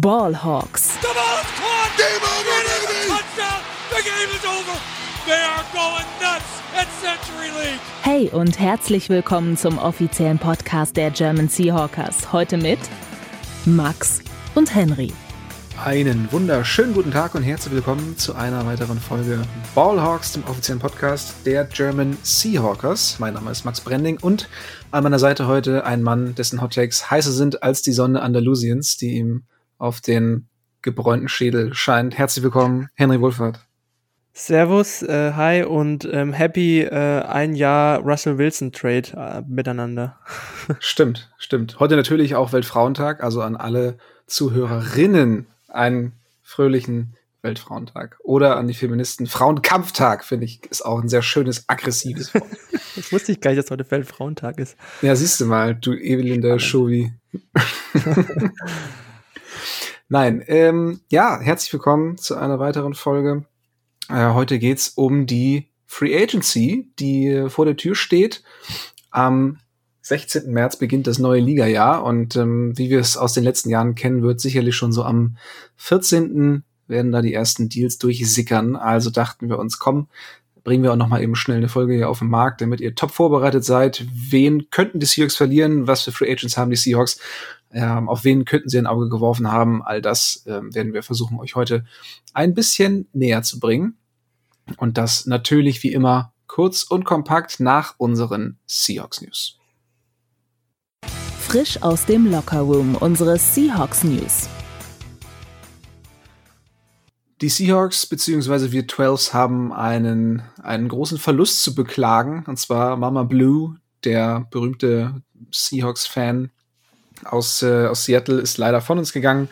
Ballhawks. The ball is caught. Game over, baby. Touchdown. The game is over. They are going nuts at Century League. Hey und herzlich willkommen zum offiziellen Podcast der German Seahawkers. Heute mit Max und Henry. Einen wunderschönen guten Tag und herzlich willkommen zu einer weiteren Folge Ballhawks, dem offiziellen Podcast der German Seahawkers. Mein Name ist Max Brending und an meiner Seite heute ein Mann, dessen Hottakes heißer sind als die Sonne Andalusiens, die ihm auf den gebräunten Schädel scheint. Herzlich willkommen, Henry Wohlfahrt. Servus, äh, hi und ähm, happy äh, ein Jahr Russell Wilson Trade äh, miteinander. stimmt, stimmt. Heute natürlich auch Weltfrauentag, also an alle Zuhörerinnen einen fröhlichen Weltfrauentag. Oder an die Feministen Frauenkampftag, finde ich, ist auch ein sehr schönes, aggressives Wort. das wusste ich gar nicht, dass heute Weltfrauentag ist. Ja, siehst du mal, du Evelyn Shovi. Nein, ähm, ja, herzlich willkommen zu einer weiteren Folge. Äh, heute geht's um die Free Agency, die vor der Tür steht. Am 16. März beginnt das neue Liga-Jahr und ähm, wie wir es aus den letzten Jahren kennen, wird sicherlich schon so am 14. werden da die ersten Deals durchsickern. Also dachten wir uns, komm, bringen wir auch noch mal eben schnell eine Folge hier auf den Markt, damit ihr top vorbereitet seid. Wen könnten die Seahawks verlieren? Was für Free Agents haben die Seahawks? Ähm, auf wen könnten sie ein Auge geworfen haben? All das ähm, werden wir versuchen, euch heute ein bisschen näher zu bringen. Und das natürlich wie immer kurz und kompakt nach unseren Seahawks News. Frisch aus dem Lockerroom unsere Seahawks News. Die Seahawks bzw. wir 12s haben einen, einen großen Verlust zu beklagen. Und zwar Mama Blue, der berühmte Seahawks-Fan aus, äh, aus Seattle, ist leider von uns gegangen.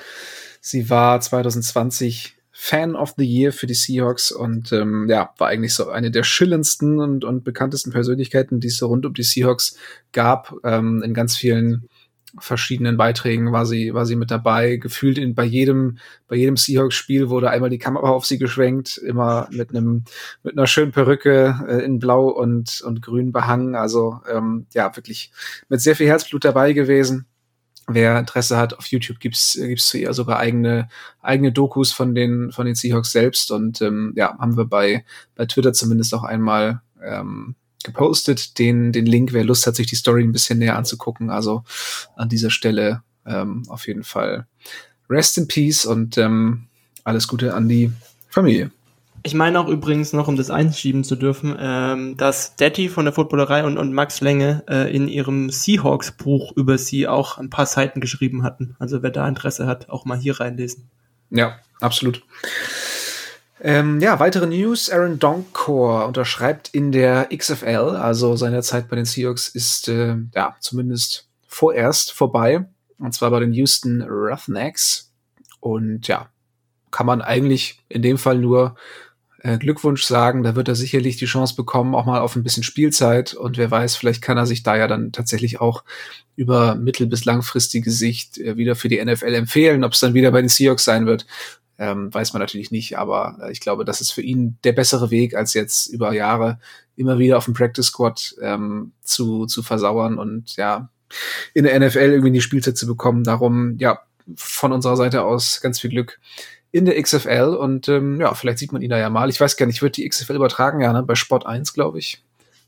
Sie war 2020 Fan of the Year für die Seahawks und ähm, ja, war eigentlich so eine der schillendsten und, und bekanntesten Persönlichkeiten, die es so rund um die Seahawks gab. Ähm, in ganz vielen verschiedenen Beiträgen war sie, war sie mit dabei. Gefühlt in, bei jedem, bei jedem Seahawks-Spiel wurde einmal die Kamera auf sie geschwenkt, immer mit einem, mit einer schönen Perücke äh, in Blau und, und Grün behangen. Also ähm, ja, wirklich mit sehr viel Herzblut dabei gewesen. Wer Interesse hat, auf YouTube gibt's gibt's zu ihr sogar eigene eigene Dokus von den von den Seahawks selbst und ähm, ja haben wir bei bei Twitter zumindest auch einmal ähm, gepostet, den, den Link, wer Lust hat, sich die Story ein bisschen näher anzugucken. Also an dieser Stelle ähm, auf jeden Fall Rest in Peace und ähm, alles Gute an die Familie. Ich meine auch übrigens noch, um das einschieben zu dürfen, ähm, dass Detti von der Footballerei und, und Max Länge äh, in ihrem Seahawks-Buch über sie auch ein paar Seiten geschrieben hatten. Also wer da Interesse hat, auch mal hier reinlesen. Ja, absolut. Ähm, ja, weitere News. Aaron Donkor unterschreibt in der XFL, also seine Zeit bei den Seahawks ist äh, ja zumindest vorerst vorbei. Und zwar bei den Houston Roughnecks. Und ja, kann man eigentlich in dem Fall nur äh, Glückwunsch sagen. Da wird er sicherlich die Chance bekommen, auch mal auf ein bisschen Spielzeit. Und wer weiß, vielleicht kann er sich da ja dann tatsächlich auch über mittel- bis langfristige Sicht äh, wieder für die NFL empfehlen. Ob es dann wieder bei den Seahawks sein wird, ähm, weiß man natürlich nicht, aber äh, ich glaube, das ist für ihn der bessere Weg, als jetzt über Jahre immer wieder auf dem Practice Squad ähm, zu, zu versauern und ja, in der NFL irgendwie die Spielzeit zu bekommen. Darum, ja, von unserer Seite aus ganz viel Glück in der XFL und ähm, ja, vielleicht sieht man ihn da ja mal. Ich weiß gar nicht, wird die XFL übertragen, ja, ne? bei Sport 1, glaube ich.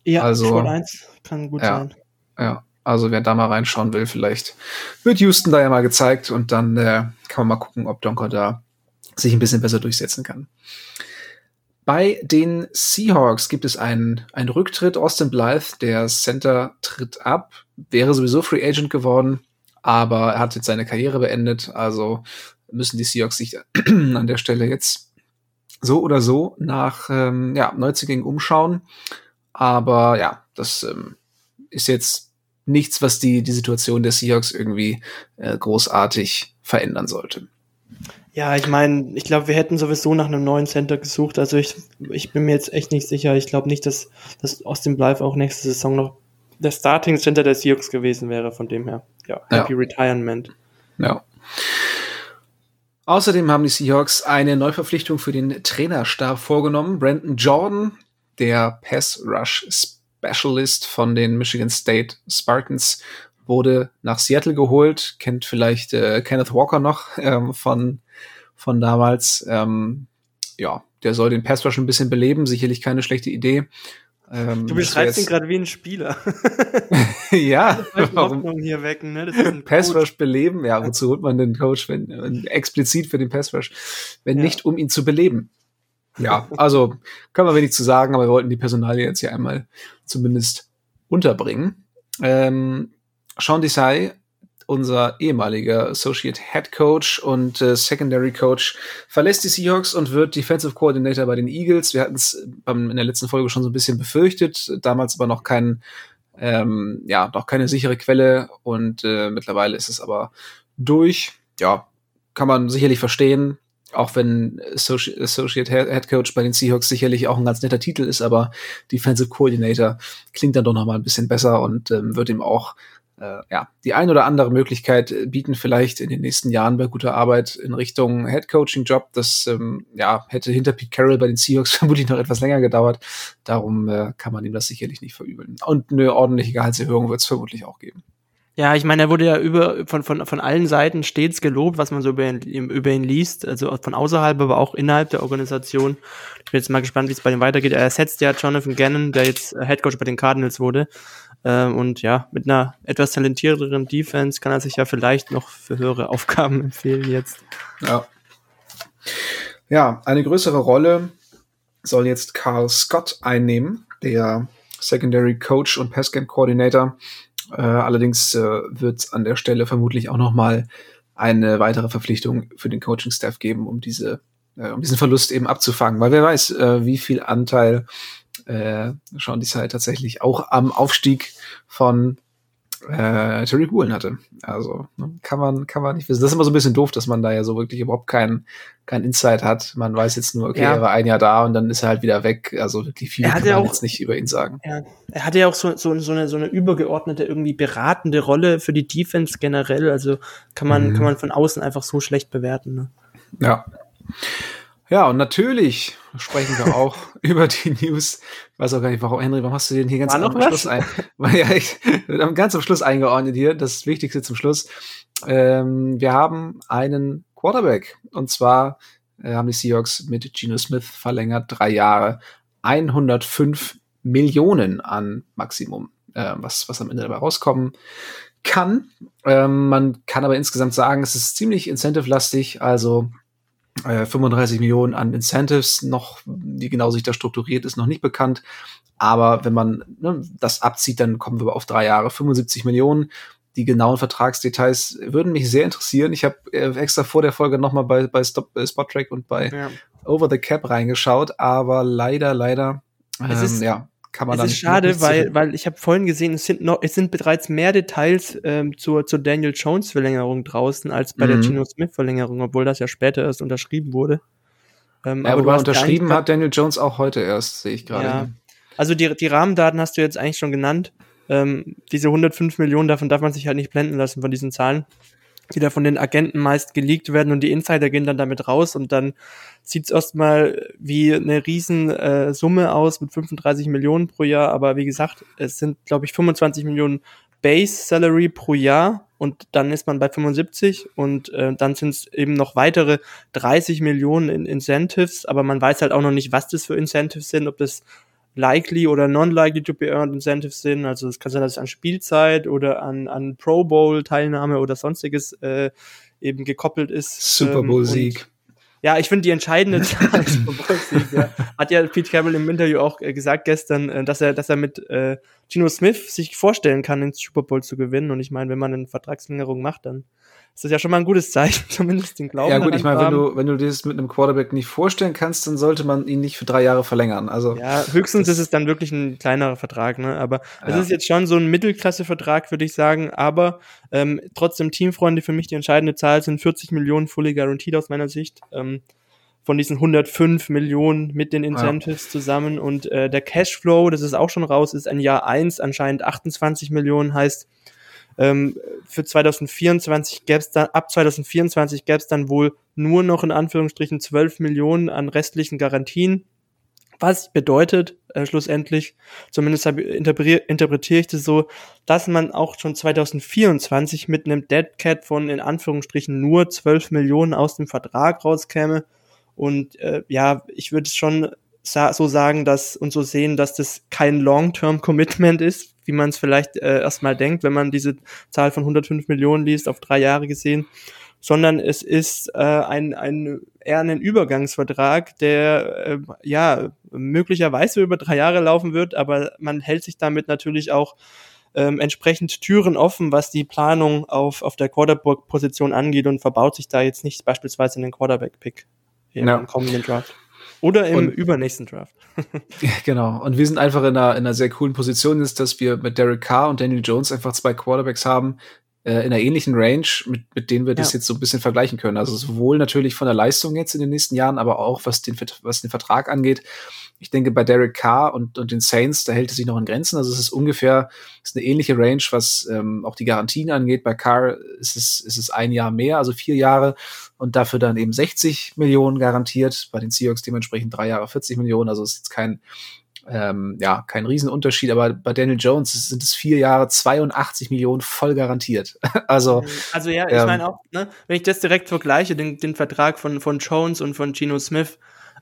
Ja, also, Sport 1 kann gut ja, sein. Ja, also wer da mal reinschauen will, vielleicht wird Houston da ja mal gezeigt und dann äh, kann man mal gucken, ob Donker da sich ein bisschen besser durchsetzen kann. Bei den Seahawks gibt es einen, einen Rücktritt. Austin Blythe, der Center, tritt ab, wäre sowieso Free Agent geworden, aber er hat jetzt seine Karriere beendet. Also müssen die Seahawks sich an der Stelle jetzt so oder so nach ähm, ja, Neuzugängen umschauen. Aber ja, das ähm, ist jetzt nichts, was die, die Situation der Seahawks irgendwie äh, großartig verändern sollte. Ja, ich meine, ich glaube, wir hätten sowieso nach einem neuen Center gesucht. Also ich, ich bin mir jetzt echt nicht sicher. Ich glaube nicht, dass, dass Austin Blythe auch nächste Saison noch der Starting Center der Seahawks gewesen wäre. Von dem her, ja, Happy ja. Retirement. Ja. Außerdem haben die Seahawks eine Neuverpflichtung für den Trainerstab vorgenommen. Brandon Jordan, der Pass Rush Specialist von den Michigan State Spartans, wurde nach Seattle geholt, kennt vielleicht äh, Kenneth Walker noch ähm, von, von damals. Ähm, ja, der soll den Pass Rush ein bisschen beleben, sicherlich keine schlechte Idee. Ähm, du beschreibst ihn gerade wie ein Spieler. ja, warum hier wecken, ne? Pass Rush beleben, ja, wozu holt man den Coach, wenn, wenn explizit für den Pass Rush, wenn ja. nicht um ihn zu beleben. Ja, also können wir wenig zu sagen, aber wir wollten die Personalie jetzt hier einmal zumindest unterbringen. Ähm, Sean Desai unser ehemaliger Associate Head Coach und äh, Secondary Coach, verlässt die Seahawks und wird Defensive Coordinator bei den Eagles. Wir hatten es in der letzten Folge schon so ein bisschen befürchtet, damals aber noch kein, ähm, ja, noch keine sichere Quelle und äh, mittlerweile ist es aber durch. Ja, kann man sicherlich verstehen, auch wenn Associate Head Coach bei den Seahawks sicherlich auch ein ganz netter Titel ist, aber Defensive Coordinator klingt dann doch noch mal ein bisschen besser und ähm, wird ihm auch äh, ja, die ein oder andere Möglichkeit bieten vielleicht in den nächsten Jahren bei guter Arbeit in Richtung Head Coaching Job. Das ähm, ja, hätte hinter Pete Carroll bei den Seahawks vermutlich noch etwas länger gedauert. Darum äh, kann man ihm das sicherlich nicht verübeln. Und eine ordentliche Gehaltserhöhung wird es vermutlich auch geben. Ja, ich meine, er wurde ja über, von, von, von allen Seiten stets gelobt, was man so über ihn, über ihn liest, also von außerhalb, aber auch innerhalb der Organisation. Ich bin jetzt mal gespannt, wie es bei ihm weitergeht. Er ersetzt ja Jonathan Gannon, der jetzt Head Coach bei den Cardinals wurde. Ähm, und ja, mit einer etwas talentierteren Defense kann er sich ja vielleicht noch für höhere Aufgaben empfehlen jetzt. Ja. Ja, eine größere Rolle soll jetzt Carl Scott einnehmen, der Secondary Coach und Passcam Coordinator. Äh, allerdings äh, wird an der Stelle vermutlich auch noch mal eine weitere Verpflichtung für den Coaching-Staff geben, um diese, äh, um diesen Verlust eben abzufangen. Weil wer weiß, äh, wie viel Anteil äh, Sean Desai tatsächlich auch am Aufstieg von äh, Terry Woolen hatte. Also ne, kann man kann man nicht wissen. Das ist immer so ein bisschen doof, dass man da ja so wirklich überhaupt keinen kein Insight hat. Man weiß jetzt nur, okay, ja. er war ein Jahr da und dann ist er halt wieder weg. Also wirklich viel kann man auch, jetzt nicht über ihn sagen. Ja, er hatte ja auch so, so, so, eine, so eine übergeordnete, irgendwie beratende Rolle für die Defense generell. Also kann man, mhm. kann man von außen einfach so schlecht bewerten. Ne? Ja. Ja, und natürlich sprechen wir auch über die News. Ich weiß auch gar nicht, warum, Henry, warum hast du den hier ganz am Schluss ein? Weil ja, ich, ganz am Schluss eingeordnet hier, das Wichtigste zum Schluss. Ähm, wir haben einen Quarterback. Und zwar äh, haben die Seahawks mit Geno Smith verlängert, drei Jahre, 105 Millionen an Maximum, äh, was, was am Ende dabei rauskommen kann. Ähm, man kann aber insgesamt sagen, es ist ziemlich incentive-lastig, also 35 äh, Millionen an Incentives, noch, wie genau sich das strukturiert ist, noch nicht bekannt. Aber wenn man ne, das abzieht, dann kommen wir auf drei Jahre 75 Millionen. Die genauen Vertragsdetails würden mich sehr interessieren. Ich habe äh, extra vor der Folge nochmal bei, bei Stop, äh, Spot Track und bei ja. Over the Cap reingeschaut, aber leider, leider, ähm, ja, kann man es dann. Es ist schade, weil, weil ich habe vorhin gesehen, es sind noch, es sind bereits mehr Details ähm, zur, zur Daniel Jones Verlängerung draußen als bei mhm. der Gino Smith Verlängerung, obwohl das ja später erst unterschrieben wurde. Ähm, ja, aber, aber unterschrieben hat Daniel Jones auch heute erst, sehe ich gerade. Ja. Also die, die Rahmendaten hast du jetzt eigentlich schon genannt. Ähm, diese 105 Millionen, davon darf man sich halt nicht blenden lassen von diesen Zahlen die da von den Agenten meist geleakt werden und die Insider gehen dann damit raus und dann sieht's erstmal wie eine riesen äh, Summe aus mit 35 Millionen pro Jahr, aber wie gesagt, es sind glaube ich 25 Millionen Base Salary pro Jahr und dann ist man bei 75 und äh, dann sind es eben noch weitere 30 Millionen in Incentives, aber man weiß halt auch noch nicht, was das für Incentives sind, ob das likely oder non-likely to be earned Incentives sind. Also es kann sein, dass es an Spielzeit oder an, an Pro Bowl Teilnahme oder sonstiges äh, eben gekoppelt ist. Super ähm, Bowl Sieg. Ja, ich finde die entscheidende Zahl Super Sieg. Ja. Hat ja Pete Carroll im Interview auch äh, gesagt gestern, äh, dass er, dass er mit äh, Gino Smith sich vorstellen kann, den Super Bowl zu gewinnen. Und ich meine, wenn man eine Vertragsverlängerung macht, dann ist das ja schon mal ein gutes Zeichen, zumindest den Glauben. Ja gut, ich meine, wenn du, wenn du dir das mit einem Quarterback nicht vorstellen kannst, dann sollte man ihn nicht für drei Jahre verlängern. Also ja, höchstens ist es dann wirklich ein kleinerer Vertrag, ne? Aber es ja. ist jetzt schon so ein Mittelklasse-Vertrag, würde ich sagen. Aber ähm, trotzdem Teamfreunde für mich die entscheidende Zahl sind 40 Millionen fully guaranteed aus meiner Sicht. Ähm, von diesen 105 Millionen mit den Incentives ja. zusammen und äh, der Cashflow, das ist auch schon raus, ist ein Jahr eins anscheinend 28 Millionen, heißt ähm, für 2024 gäbe es dann, ab 2024 gäbe es dann wohl nur noch in Anführungsstrichen 12 Millionen an restlichen Garantien. Was bedeutet, äh, schlussendlich. Zumindest interpretiere ich das so, dass man auch schon 2024 mit einem Dead Cat von in Anführungsstrichen nur 12 Millionen aus dem Vertrag rauskäme. Und äh, ja, ich würde schon sa so sagen, dass und so sehen, dass das kein Long-Term-Commitment ist, wie man es vielleicht äh, erstmal denkt, wenn man diese Zahl von 105 Millionen liest, auf drei Jahre gesehen, sondern es ist äh, ein, ein eher ein Übergangsvertrag, der äh, ja möglicherweise über drei Jahre laufen wird, aber man hält sich damit natürlich auch ähm, entsprechend Türen offen, was die Planung auf, auf der Quarterback-Position angeht und verbaut sich da jetzt nicht beispielsweise in den Quarterback-Pick im ja. kommenden Draft. Oder im und, übernächsten Draft. genau. Und wir sind einfach in einer, in einer sehr coolen Position, ist, dass wir mit Derek Carr und Daniel Jones einfach zwei Quarterbacks haben, äh, in einer ähnlichen Range, mit, mit denen wir das jetzt so ein bisschen vergleichen können. Also sowohl natürlich von der Leistung jetzt in den nächsten Jahren, aber auch was den, was den Vertrag angeht. Ich denke, bei Derek Carr und, und den Saints, da hält es sich noch in Grenzen. Also es ist ungefähr, ist eine ähnliche Range, was ähm, auch die Garantien angeht. Bei Carr ist es, ist es ein Jahr mehr, also vier Jahre und dafür dann eben 60 Millionen garantiert. Bei den Seahawks dementsprechend drei Jahre 40 Millionen. Also ist jetzt kein, ähm, ja, kein Riesenunterschied, aber bei Daniel Jones sind es vier Jahre 82 Millionen voll garantiert. also, also ja, ich ähm, meine auch, ne, wenn ich das direkt vergleiche, den, den Vertrag von, von Jones und von Geno Smith,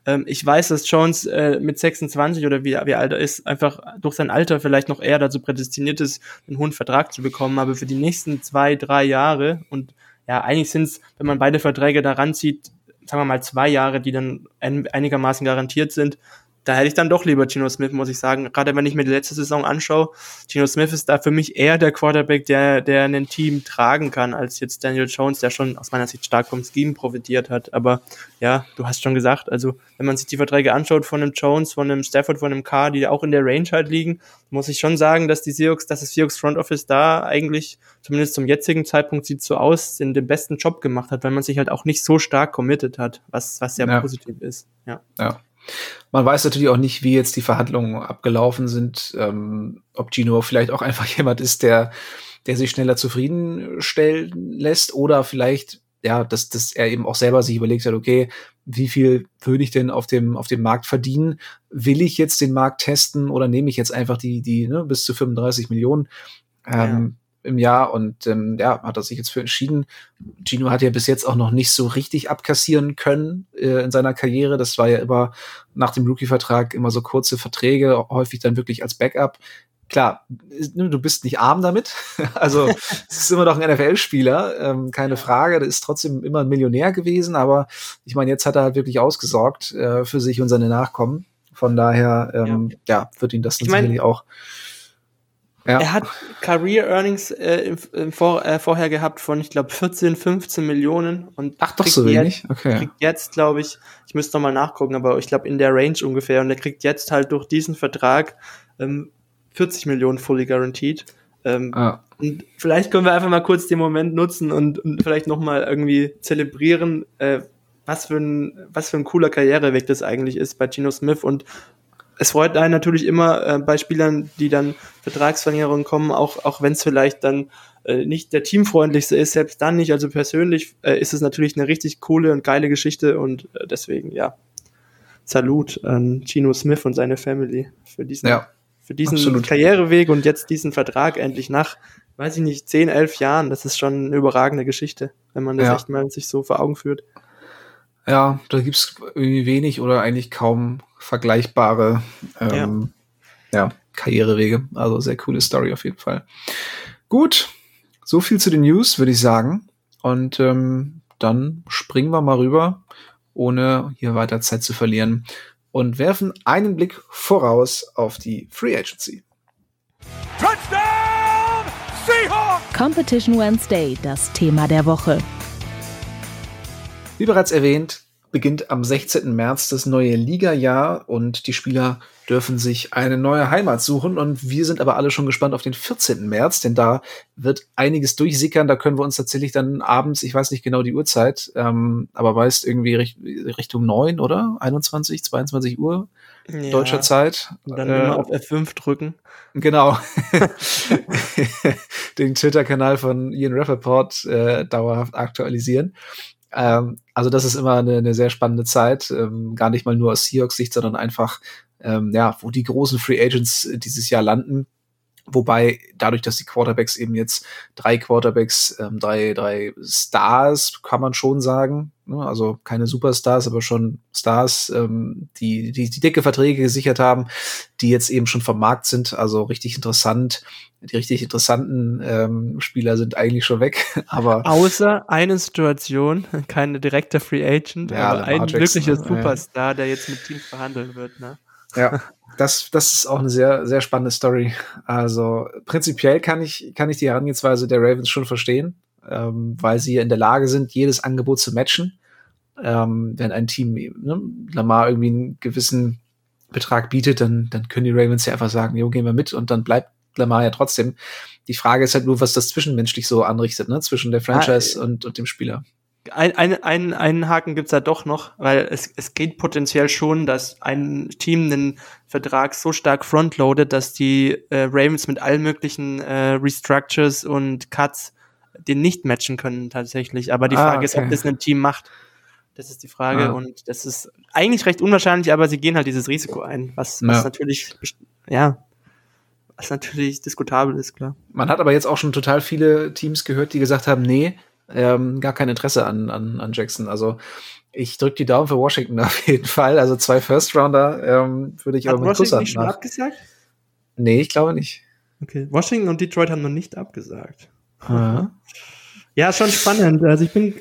ähm, ich weiß, dass Jones äh, mit 26 oder wie, wie alt er ist, einfach durch sein Alter vielleicht noch eher dazu prädestiniert ist, einen hohen Vertrag zu bekommen, aber für die nächsten zwei, drei Jahre und ja, eigentlich sind es, wenn man beide Verträge daran zieht, sagen wir mal zwei Jahre, die dann einigermaßen garantiert sind, da hätte ich dann doch lieber Geno Smith, muss ich sagen. Gerade wenn ich mir die letzte Saison anschaue, Geno Smith ist da für mich eher der Quarterback, der, der ein Team tragen kann, als jetzt Daniel Jones, der schon aus meiner Sicht stark vom Scheme profitiert hat. Aber ja, du hast schon gesagt, also wenn man sich die Verträge anschaut von einem Jones, von einem Stafford, von einem Carr, die auch in der Range halt liegen, muss ich schon sagen, dass die Seahawks, dass das Seahawks Front Office da eigentlich, zumindest zum jetzigen Zeitpunkt sieht so aus, in den besten Job gemacht hat, weil man sich halt auch nicht so stark committed hat, was, was sehr ja. positiv ist. Ja. ja. Man weiß natürlich auch nicht, wie jetzt die Verhandlungen abgelaufen sind, ähm, ob Gino vielleicht auch einfach jemand ist, der, der sich schneller zufriedenstellen lässt oder vielleicht, ja, dass, dass er eben auch selber sich überlegt hat, okay, wie viel würde ich denn auf dem, auf dem Markt verdienen? Will ich jetzt den Markt testen oder nehme ich jetzt einfach die, die ne, bis zu 35 Millionen? Ähm, im Jahr und ähm, ja, hat er sich jetzt für entschieden. Gino hat ja bis jetzt auch noch nicht so richtig abkassieren können äh, in seiner Karriere. Das war ja immer nach dem Rookie-Vertrag immer so kurze Verträge, häufig dann wirklich als Backup. Klar, ne, du bist nicht arm damit. Also es ist immer noch ein NFL-Spieler, ähm, keine Frage. Der ist trotzdem immer ein Millionär gewesen, aber ich meine, jetzt hat er halt wirklich ausgesorgt äh, für sich und seine Nachkommen. Von daher, ähm, ja. ja, wird ihn das ich sicherlich mein, auch ja. Er hat Career Earnings äh, im, im vor, äh, vorher gehabt von, ich glaube, 14, 15 Millionen. Und Ach, doch so wenig? Jetzt, okay. Kriegt jetzt, glaube ich, ich müsste noch mal nachgucken, aber ich glaube in der Range ungefähr. Und er kriegt jetzt halt durch diesen Vertrag ähm, 40 Millionen fully guaranteed. Ähm, ah. Und vielleicht können wir einfach mal kurz den Moment nutzen und, und vielleicht noch mal irgendwie zelebrieren, äh, was für ein was für ein cooler Karriereweg das eigentlich ist bei Gino Smith und es freut einen natürlich immer äh, bei Spielern, die dann Vertragsverlängerungen kommen, auch, auch wenn es vielleicht dann äh, nicht der teamfreundlichste ist, selbst dann nicht. Also persönlich äh, ist es natürlich eine richtig coole und geile Geschichte und äh, deswegen, ja, Salut an Gino Smith und seine Family für diesen, ja, für diesen Karriereweg und jetzt diesen Vertrag endlich nach, weiß ich nicht, 10, 11 Jahren. Das ist schon eine überragende Geschichte, wenn man das ja. echt mal sich so vor Augen führt. Ja, da gibt's irgendwie wenig oder eigentlich kaum vergleichbare ähm, ja. ja. Karrierewege. Also sehr coole Story auf jeden Fall. Gut, so viel zu den News, würde ich sagen. Und ähm, dann springen wir mal rüber, ohne hier weiter Zeit zu verlieren, und werfen einen Blick voraus auf die Free Agency. Touchdown! Seahawks! Competition Wednesday, das Thema der Woche. Wie bereits erwähnt, beginnt am 16. März das neue Liga-Jahr und die Spieler dürfen sich eine neue Heimat suchen. Und wir sind aber alle schon gespannt auf den 14. März, denn da wird einiges durchsickern. Da können wir uns tatsächlich dann abends, ich weiß nicht genau die Uhrzeit, ähm, aber weißt irgendwie Richtung 9 oder 21, 22 Uhr ja, deutscher Zeit. Und dann äh, immer auf F5 drücken. Genau. Den Twitter-Kanal von Ian Rappaport äh, dauerhaft aktualisieren. Ähm, also das ist immer eine, eine sehr spannende Zeit, ähm, gar nicht mal nur aus Seahawks-Sicht, sondern einfach, ähm, ja, wo die großen Free Agents dieses Jahr landen. Wobei dadurch, dass die Quarterbacks eben jetzt drei Quarterbacks, ähm, drei, drei Stars, kann man schon sagen, ne? also keine Superstars, aber schon Stars, ähm, die, die die dicke Verträge gesichert haben, die jetzt eben schon vom Markt sind, also richtig interessant. Die richtig interessanten ähm, Spieler sind eigentlich schon weg, aber außer eine Situation, keine direkte Free Agent, Ja, aber ein Jackson, wirklicher ja. Superstar, der jetzt mit Teams verhandeln wird. Ne? Ja, das, das ist auch eine sehr, sehr spannende Story. Also prinzipiell kann ich, kann ich die Herangehensweise der Ravens schon verstehen, ähm, weil sie in der Lage sind, jedes Angebot zu matchen. Ähm, wenn ein Team ne, Lamar irgendwie einen gewissen Betrag bietet, dann, dann können die Ravens ja einfach sagen, jo, gehen wir mit und dann bleibt Lamar ja trotzdem. Die Frage ist halt nur, was das zwischenmenschlich so anrichtet, ne, zwischen der Franchise Ah, und, und dem Spieler. Ein, ein, ein, einen Haken gibt's da doch noch, weil es, es geht potenziell schon, dass ein Team einen Vertrag so stark frontloadet, dass die äh, Ravens mit allen möglichen äh, Restructures und Cuts den nicht matchen können tatsächlich. Aber die Ah, Frage ist, ob okay. das ein Team macht. Das ist die Frage Ah. und das ist eigentlich recht unwahrscheinlich, aber sie gehen halt dieses Risiko ein, was, was Ja. natürlich, ja, was natürlich diskutabel ist, klar. Man hat aber jetzt auch schon total viele Teams gehört, die gesagt haben, nee, ähm, gar kein Interesse an, an, an Jackson. Also ich drücke die Daumen für Washington auf jeden Fall. Also zwei First Rounder ähm, würde ich Hat aber mit Washington Kusshand nicht schon nach. abgesagt? Nee, ich glaube nicht. Okay, Washington und Detroit haben noch nicht abgesagt. Ja. Ja, schon spannend. Also ich bin,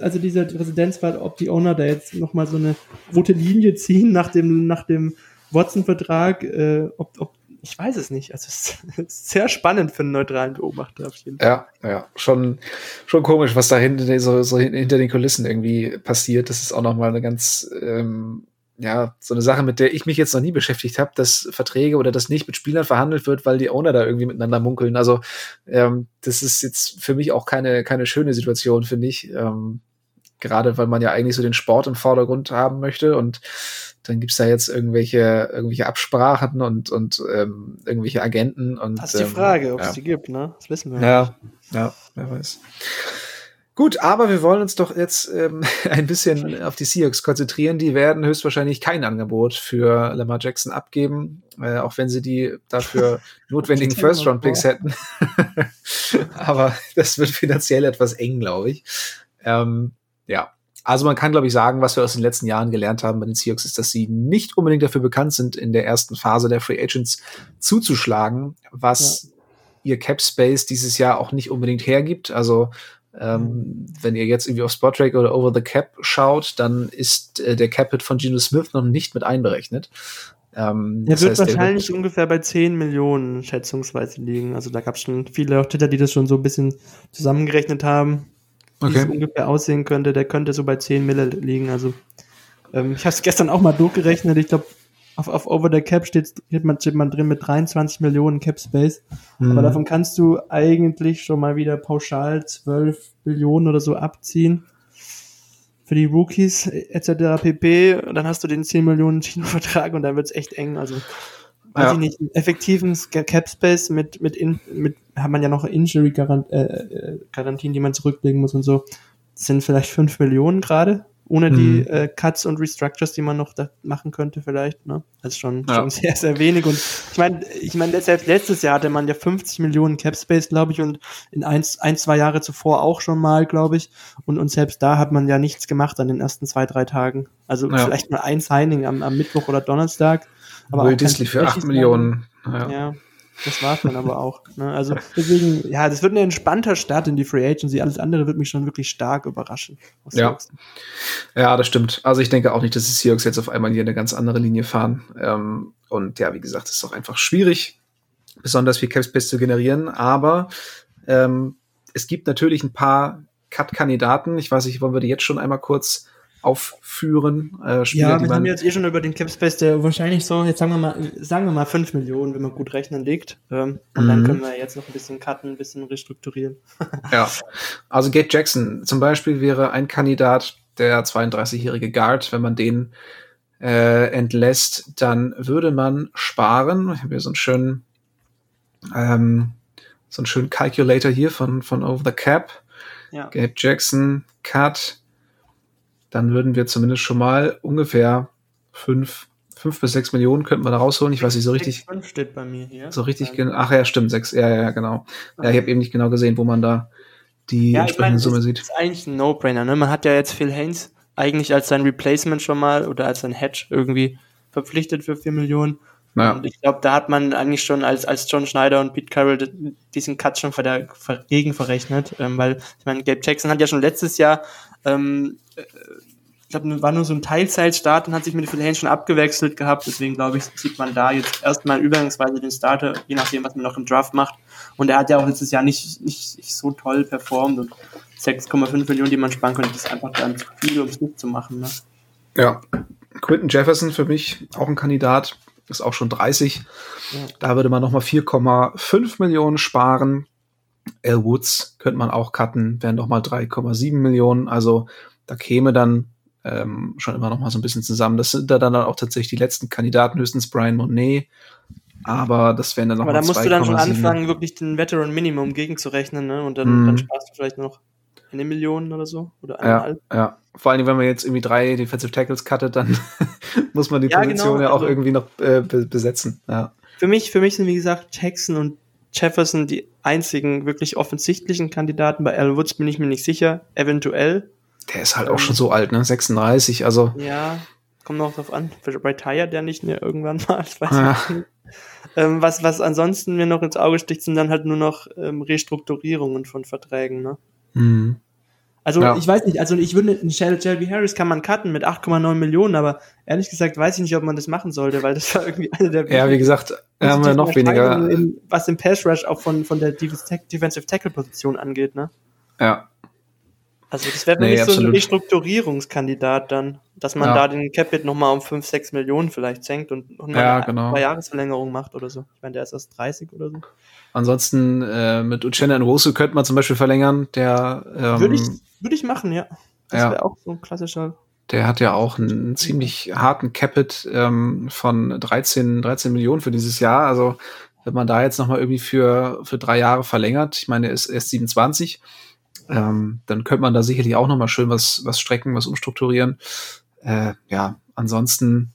also dieser Präsidentswahl, ob die Owner da jetzt nochmal so eine rote Linie ziehen nach dem, nach dem Watson-Vertrag, äh, ob, ob, ich weiß es nicht. Also es ist sehr spannend für einen neutralen Beobachter auf jeden Fall. Ja, ja, schon, schon komisch, was da hinter, so, so hinter den Kulissen irgendwie passiert. Das ist auch noch mal eine ganz, ähm, ja, so eine Sache, mit der ich mich jetzt noch nie beschäftigt habe, dass Verträge oder das nicht mit Spielern verhandelt wird, weil die Owner da irgendwie miteinander munkeln. Also ähm, das ist jetzt für mich auch keine, keine schöne Situation, finde ich. Ähm, gerade weil man ja eigentlich so den Sport im Vordergrund haben möchte und dann gibt's da jetzt irgendwelche, irgendwelche Absprachen und, und ähm, irgendwelche Agenten und Das ist die ähm, Frage, ob es ja. die gibt, ne? Das wissen wir. Ja, ja, wer weiß. Gut, aber wir wollen uns doch jetzt ähm, ein bisschen auf die Seahawks konzentrieren. Die werden höchstwahrscheinlich kein Angebot für Lamar Jackson abgeben, äh, auch wenn sie die dafür notwendigen First-Round-Picks hätten. aber das wird finanziell etwas eng, glaube ich. Ähm, ja, also man kann, glaube ich, sagen, was wir aus den letzten Jahren gelernt haben bei den Seahawks, ist, dass sie nicht unbedingt dafür bekannt sind, in der ersten Phase der Free Agents zuzuschlagen, was ihr Cap Space dieses Jahr auch nicht unbedingt hergibt. Also ähm, wenn ihr jetzt irgendwie auf Spotrack oder Over the Cap schaut, dann ist äh, der Cap-Hit von Geno Smith noch nicht mit einberechnet. Ähm, das wird heißt, wahrscheinlich ungefähr bei 10 Millionen schätzungsweise liegen. Also da gab es schon viele auf Twitter, die das schon so ein bisschen zusammengerechnet haben, wie Okay. es ungefähr aussehen könnte. Der könnte so bei 10 Mille liegen. Also ähm, ich habe es gestern auch mal durchgerechnet. Ich glaube, auf, auf Over the Cap steht, steht, man, steht man drin mit 23 Millionen Cap Space. Mhm. Aber davon kannst du eigentlich schon mal wieder pauschal 12 Millionen oder so abziehen. Für die Rookies etc. pp. Und dann hast du den 10 Millionen Vertrag und dann wird's echt eng. Also weiß Ja. ich nicht, einen effektiven Cap Space mit, mit, in, mit hat man ja noch Injury-Garantien, äh, äh, Garantien, die man zurücklegen muss und so. Das sind vielleicht 5 Millionen gerade, ohne die Mhm. äh, Cuts und Restructures, die man noch da machen könnte vielleicht. Ne? Das ist schon, Ja. schon sehr, sehr wenig. Und ich meine, ich meine, selbst letztes Jahr hatte man ja 50 Millionen Cap Space, glaube ich, und in ein, ein, zwei Jahre zuvor auch schon mal, glaube ich. Und, und selbst da hat man ja nichts gemacht an den ersten zwei, drei Tagen. Also Ja. vielleicht mal ein Signing am, am Mittwoch oder Donnerstag. Aber Will Disley für 8 tatsächliches Millionen. Signing. Ja. Das war's dann aber auch. Ne? Also deswegen, ja, das wird ein entspannter Start in die Free Agency. Alles andere wird mich schon wirklich stark überraschen. Ja. ja, das stimmt. Also ich denke auch nicht, dass die Seahawks jetzt auf einmal hier eine ganz andere Linie fahren. Ähm, und ja, wie gesagt, es ist auch einfach schwierig, besonders viel Cap Space zu generieren. Aber ähm, es gibt natürlich ein paar Cut-Kandidaten. Ich weiß nicht, wollen wir die jetzt schon einmal kurz aufführen? Äh, Spieler, Ja, wir haben jetzt eh schon über den Capspace, der wahrscheinlich so, jetzt sagen wir mal, sagen wir mal 5 Millionen, wenn man gut rechnen liegt. Ähm, und dann Mhm. können wir jetzt noch ein bisschen cutten, ein bisschen restrukturieren. Ja, also Gate Jackson zum Beispiel wäre ein Kandidat, der 32-jährige Guard, wenn man den äh, entlässt, dann würde man sparen. Ich habe hier so einen schönen, ähm, so einen schönen Calculator hier von, von Over the Cap. Ja. Gabe Jackson, Cut, dann würden wir zumindest schon mal ungefähr fünf, fünf bis sechs Millionen könnten wir da rausholen. Ich weiß nicht so richtig. 5 steht bei mir hier. So richtig, gen- ach ja, stimmt, sechs, ja, ja, genau. Ja, ich habe eben nicht genau gesehen, wo man da die Ja, entsprechende meine, Summe das sieht. ist eigentlich ein No-Brainer. Ne? Man hat ja jetzt Phil Haynes eigentlich als sein Replacement schon mal oder als sein Hedge irgendwie verpflichtet für 4 Millionen. Ja. Und ich glaube, da hat man eigentlich schon als, als John Schneider und Pete Carroll diesen Cut schon ver gegen verrechnet, ähm, weil ich meine, Gabe Jackson hat ja schon letztes Jahr, ähm, äh, ich glaube, war nur so ein Teilzeitstart und hat sich mit Phil schon abgewechselt gehabt, deswegen glaube ich, sieht man da jetzt erstmal übergangsweise den Starter, je nachdem, was man noch im Draft macht. Und er hat ja auch letztes Jahr nicht, nicht, nicht so toll performt und 6,5 Millionen, die man sparen könnte, ist einfach dann zu viel, um es nicht zu machen. Ne? Ja. Quinton Jefferson für mich auch ein Kandidat, ist auch schon 30. Da würde man nochmal 4,5 Millionen sparen. Al Woods könnte man auch cutten, wären nochmal 3,7 Millionen. Also da käme dann ähm, schon immer noch mal so ein bisschen zusammen. Das sind da dann auch tatsächlich die letzten Kandidaten, höchstens Brian Monet. Aber das wären dann noch Aber mal da musst du dann schon 2,7. anfangen, wirklich den Veteran Minimum gegenzurechnen, ne? Und dann, Mhm. dann sparst du vielleicht noch eine Million oder so. Oder Ja, eineinhalb. ja. Vor allem, wenn man jetzt irgendwie drei Defensive Tackles cuttet, dann muss man die Ja, Position genau, ja auch also- irgendwie noch äh, be besetzen. Ja. Für mich, für mich sind, wie gesagt, Jackson und Jefferson die einzigen wirklich offensichtlichen Kandidaten. Bei Al Woods bin ich mir nicht sicher. Eventuell. Der ist halt auch schon so alt, ne? 36, also Ja, kommt noch drauf an. Retired der nicht ne, irgendwann mal. Ich weiß Ja. nicht. Ähm, was, was ansonsten mir noch ins Auge sticht, sind dann halt nur noch ähm, Restrukturierungen von Verträgen, ne? Mhm. Also Ja. ich weiß nicht, also ich würde einen Shel- Shelby Harris kann man cutten mit 8,9 Millionen, aber ehrlich gesagt weiß ich nicht, ob man das machen sollte, weil das war irgendwie eine der ja, wie gesagt, haben wir noch weniger. Im- was den Pass Rush auch von, von der Defensive Tack- Defensive Tackle Position angeht, ne? Ja, Also das wäre Nee, mich so ein absolut. Restrukturierungskandidat dann, dass man Ja. da den Capit nochmal um 5, 6 Millionen vielleicht senkt und nochmal Ja, eine genau. zwei Jahresverlängerung macht oder so. Ich meine, der ist erst 30 oder so. Ansonsten äh, mit Uchenna Nwosu könnte man zum Beispiel verlängern. Der, ähm, Würde ich, würde ich machen, ja. Das ja. wäre auch so ein klassischer. der hat ja auch einen ziemlich harten Capit ähm, von 13, 13 Millionen für dieses Jahr. Also wenn man da jetzt noch mal irgendwie für, für drei Jahre verlängert, ich meine, er ist erst 27, ähm, dann könnte man da sicherlich auch noch mal schön was, was strecken, was umstrukturieren. Äh, ja, ansonsten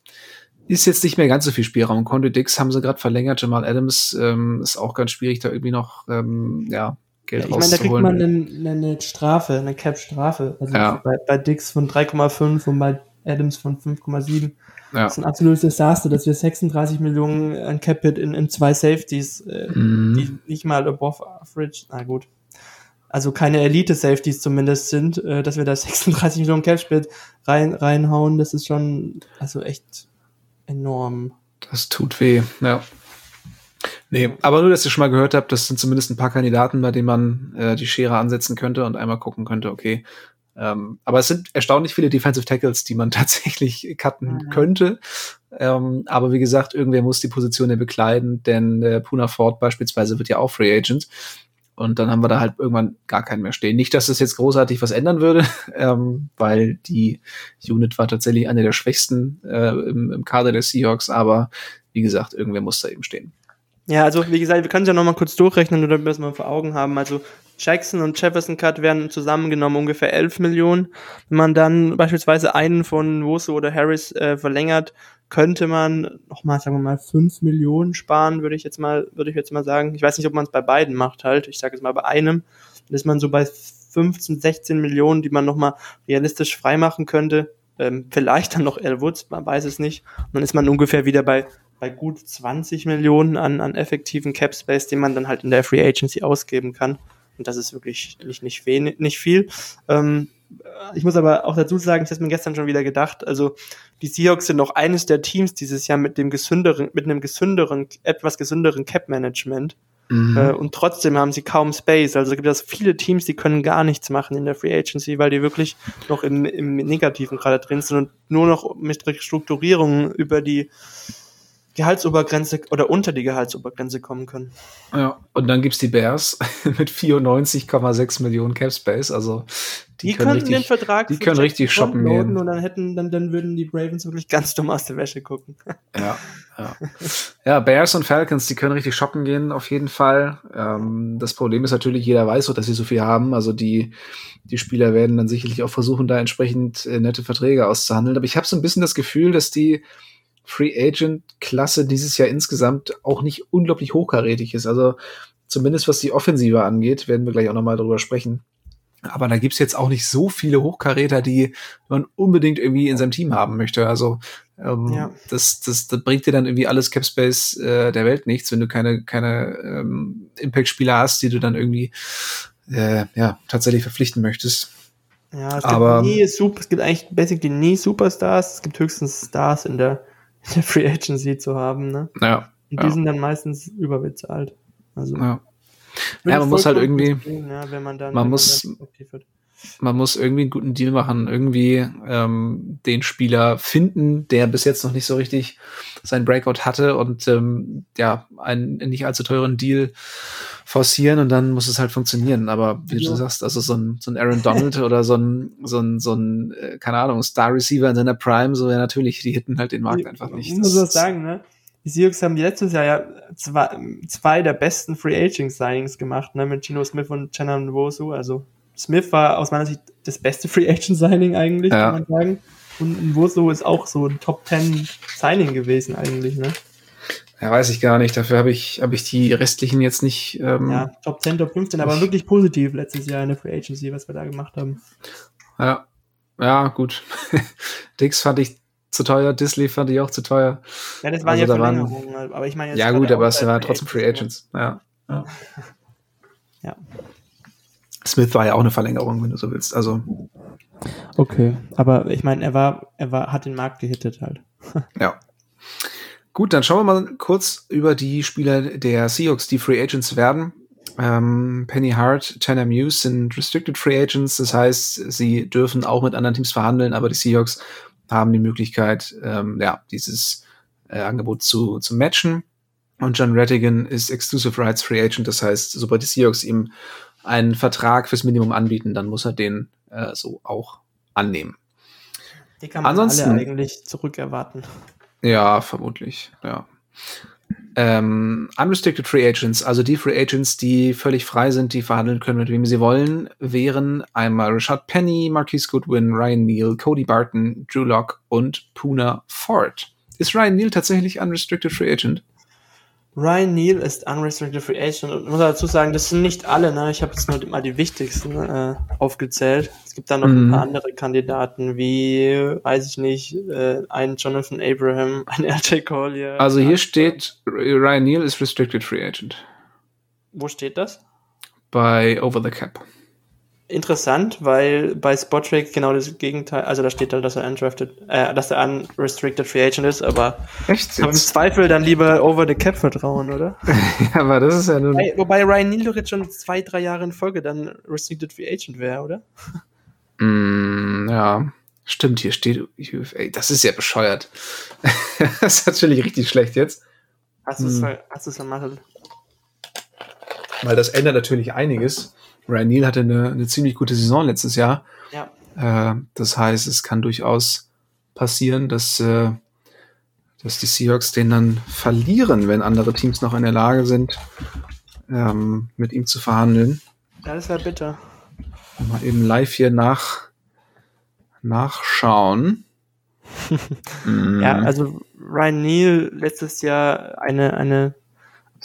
ist jetzt nicht mehr ganz so viel Spielraum. Conde Dix haben sie gerade verlängert. Jamal Adams ähm, ist auch ganz schwierig, da irgendwie noch ähm, ja, Geld ich meine, da kriegt man eine, eine Strafe, eine Cap-Strafe. Also Ja. bei, bei Dix von 3,5 und bei Adams von 5,7. ja. Das ist ein absolutes Desaster, dass wir 36 Millionen an Capit in, in zwei Safeties, äh, Mhm. die nicht mal above average, na gut. Also keine Elite-Safeties zumindest sind, äh, dass wir da 36 Millionen Capspit rein, reinhauen, das ist schon, also echt enorm. Das tut weh, ja. Nee, aber nur, dass ihr schon mal gehört habt, das sind zumindest ein paar Kandidaten, bei denen man äh, die Schere ansetzen könnte und einmal gucken könnte, okay. Ähm, aber es sind erstaunlich viele Defensive Tackles, die man tatsächlich cutten Mhm. könnte. Ähm, aber wie gesagt, irgendwer muss die Position ja bekleiden, denn äh, Puna Ford beispielsweise wird ja auch Free Agent. Und dann haben wir da halt irgendwann gar keinen mehr stehen. Nicht, dass das jetzt großartig was ändern würde, ähm, weil die Unit war tatsächlich eine der schwächsten äh, im, im Kader der Seahawks, aber wie gesagt, irgendwer muss da eben stehen. Ja, also wie gesagt, wir können es ja noch mal kurz durchrechnen, oder wir es mal vor Augen haben. Also Jackson und Jefferson Cut werden zusammengenommen ungefähr 11 Millionen. Wenn man dann beispielsweise einen von Wosu oder Harris äh, verlängert, könnte man nochmal, sagen wir mal, 5 Millionen sparen, würde ich jetzt mal, würde ich jetzt mal sagen. Ich weiß nicht, ob man es bei beiden macht halt. Ich sage jetzt mal bei einem. Dann ist man so bei 15, 16 Millionen, die man nochmal realistisch freimachen könnte. Ähm, vielleicht dann noch Al Woods, man weiß es nicht. Und dann ist man ungefähr wieder bei bei gut 20 Millionen an, an effektiven Cap Space, den man dann halt in der Free Agency ausgeben kann. Und das ist wirklich nicht, nicht, wenig, nicht viel. Ähm, ich muss aber auch dazu sagen, ich habe mir gestern schon wieder gedacht, also die Seahawks sind noch eines der Teams dieses Jahr mit dem gesünderen, mit einem gesünderen, etwas gesünderen Cap Management. Mhm. Äh, und trotzdem haben sie kaum Space. Also gibt es viele Teams, die können gar nichts machen in der Free Agency, weil die wirklich noch im, im Negativen gerade drin sind und nur noch mit Restrukturierungen über die Gehaltsobergrenze oder unter die Gehaltsobergrenze kommen können. Ja, und dann gibt's die Bears mit 94,6 Millionen Cap Space. Also die, Die, können könnten richtig, den Vertrag die können richtig shoppen gehen. und dann hätten, dann, dann würden die Ravens wirklich ganz dumm aus der Wäsche gucken. Ja, ja. ja, Bears und Falcons, die können richtig shoppen gehen, auf jeden Fall. Ähm, das Problem ist natürlich, jeder weiß so, dass sie so viel haben. Also die, die Spieler werden dann sicherlich auch versuchen, da entsprechend äh, nette Verträge auszuhandeln. Aber ich habe so ein bisschen das Gefühl, dass die Free Agent Klasse dieses Jahr insgesamt auch nicht unglaublich hochkarätig ist. Also zumindest was die Offensive angeht, werden wir gleich auch nochmal drüber sprechen. Aber da gibt's jetzt auch nicht so viele Hochkaräter, die man unbedingt irgendwie in seinem Team haben möchte. Also ähm, Ja. das, das, das bringt dir dann irgendwie alles Capspace äh, der Welt nichts, wenn du keine, keine ähm, Impact-Spieler hast, die du dann irgendwie äh, ja, tatsächlich verpflichten möchtest. Ja, es Aber- gibt nie super, es gibt eigentlich basically nie Superstars, es gibt höchstens Stars in der, in der Free Agency zu haben, ne? Ja. Und Ja. die sind dann meistens überbezahlt. Also ja. Ja, man muss halt irgendwie- zufrieden, ja, wenn man dann, man muss- wird. man muss irgendwie einen guten Deal machen, irgendwie ähm, den Spieler finden, der bis jetzt noch nicht so richtig sein Breakout hatte und ähm, ja, einen nicht allzu teuren Deal forcieren und dann muss es halt funktionieren. Aber wie Ja. du sagst, also so ein, so ein Aaron Donald oder so ein, so ein, so ein, äh, keine Ahnung, Star Receiver in seiner Prime, so ja natürlich, die hitten halt den Markt einfach nicht. Ich muss Das- sagen, ne? Die Seahawks haben letztes Jahr ja zwei, zwei der besten Free Agent Signings gemacht, ne? Mit Gino Smith und Chenna Nwosu. Also Smith war aus meiner Sicht das beste Free Agent Signing eigentlich, Ja. kann man sagen. Und Nwosu ist auch so ein Top 10 Signing gewesen eigentlich, ne? Ja, weiß ich gar nicht. Dafür habe ich, habe ich die restlichen jetzt nicht. Ähm, Ja, Top 10, Top 15, aber wirklich positiv letztes Jahr in der Free Agency, was wir da gemacht haben. Ja, ja, gut. Dix fand ich zu teuer, Disley fand ich auch zu teuer. Ja, das waren Also ja waren- Verlängerungen, aber ich meine Ja, gut, aber es waren trotzdem Free ne? Agents. Ja. ja. Ja. Smith war ja auch eine Verlängerung, wenn du so willst. Also, Okay, aber ich meine, er war, er war, hat den Markt gehittet halt. ja. Gut, dann schauen wir mal kurz über die Spieler der Seahawks, die Free Agents werden. Ähm, Penny Hart, Tanner Muse sind Restricted Free Agents. Das heißt, sie dürfen auch mit anderen Teams verhandeln, aber die Seahawks haben die Möglichkeit, ähm, ja, dieses äh, Angebot zu, zu matchen. Und John Rattigan ist Exclusive Rights Free Agent. Das heißt, sobald die Seahawks ihm einen Vertrag fürs Minimum anbieten, dann muss er den äh, so auch annehmen. Die kann man Ansonsten- alle eigentlich zurückerwarten. Ja, vermutlich, ja. Ähm, unrestricted Free Agents, also die Free Agents, die völlig frei sind, die verhandeln können, mit wem sie wollen, wären einmal Rashad Penny, Marquise Goodwin, Ryan Neal, Cody Barton, Drew Lock und Puna Ford. Ist Ryan Neal tatsächlich unrestricted Free Agent? Ryan Neal ist unrestricted free agent und muss dazu sagen, das sind nicht alle, ne? Ich habe jetzt nur mal die wichtigsten äh, aufgezählt. Es gibt da noch Mhm. ein paar andere Kandidaten, wie, weiß ich nicht, äh, ein Jonathan Abraham, ein RJ Collier. Also hier steht, Ryan Neal ist restricted Free Agent Wo steht das? bei Over the Cap. Interessant, weil bei Spotrack genau das Gegenteil, also da steht halt, dass er undrafted, äh, dass er unrestricted free agent ist, aber Echt im Zweifel dann lieber over the cap vertrauen, oder? aber das ist ja nun. Wobei, wobei Ryan jetzt schon zwei, drei Jahre in Folge dann restricted free agent wäre, oder? Mm, ja, stimmt, hier steht UFA. Das ist ja bescheuert. das ist natürlich richtig schlecht jetzt. Hast du es Hm. vermasselt? Weil das ändert natürlich einiges. Ryan Neal hatte eine, eine ziemlich gute Saison letztes Jahr. Ja. Äh, das heißt, es kann durchaus passieren, dass, äh, dass die Seahawks den dann verlieren, wenn andere Teams noch in der Lage sind, ähm, mit ihm zu verhandeln. Ja, das wäre bitter. Mal eben live hier nach, nachschauen. Mm. Ja, also Ryan Neal letztes Jahr eine, eine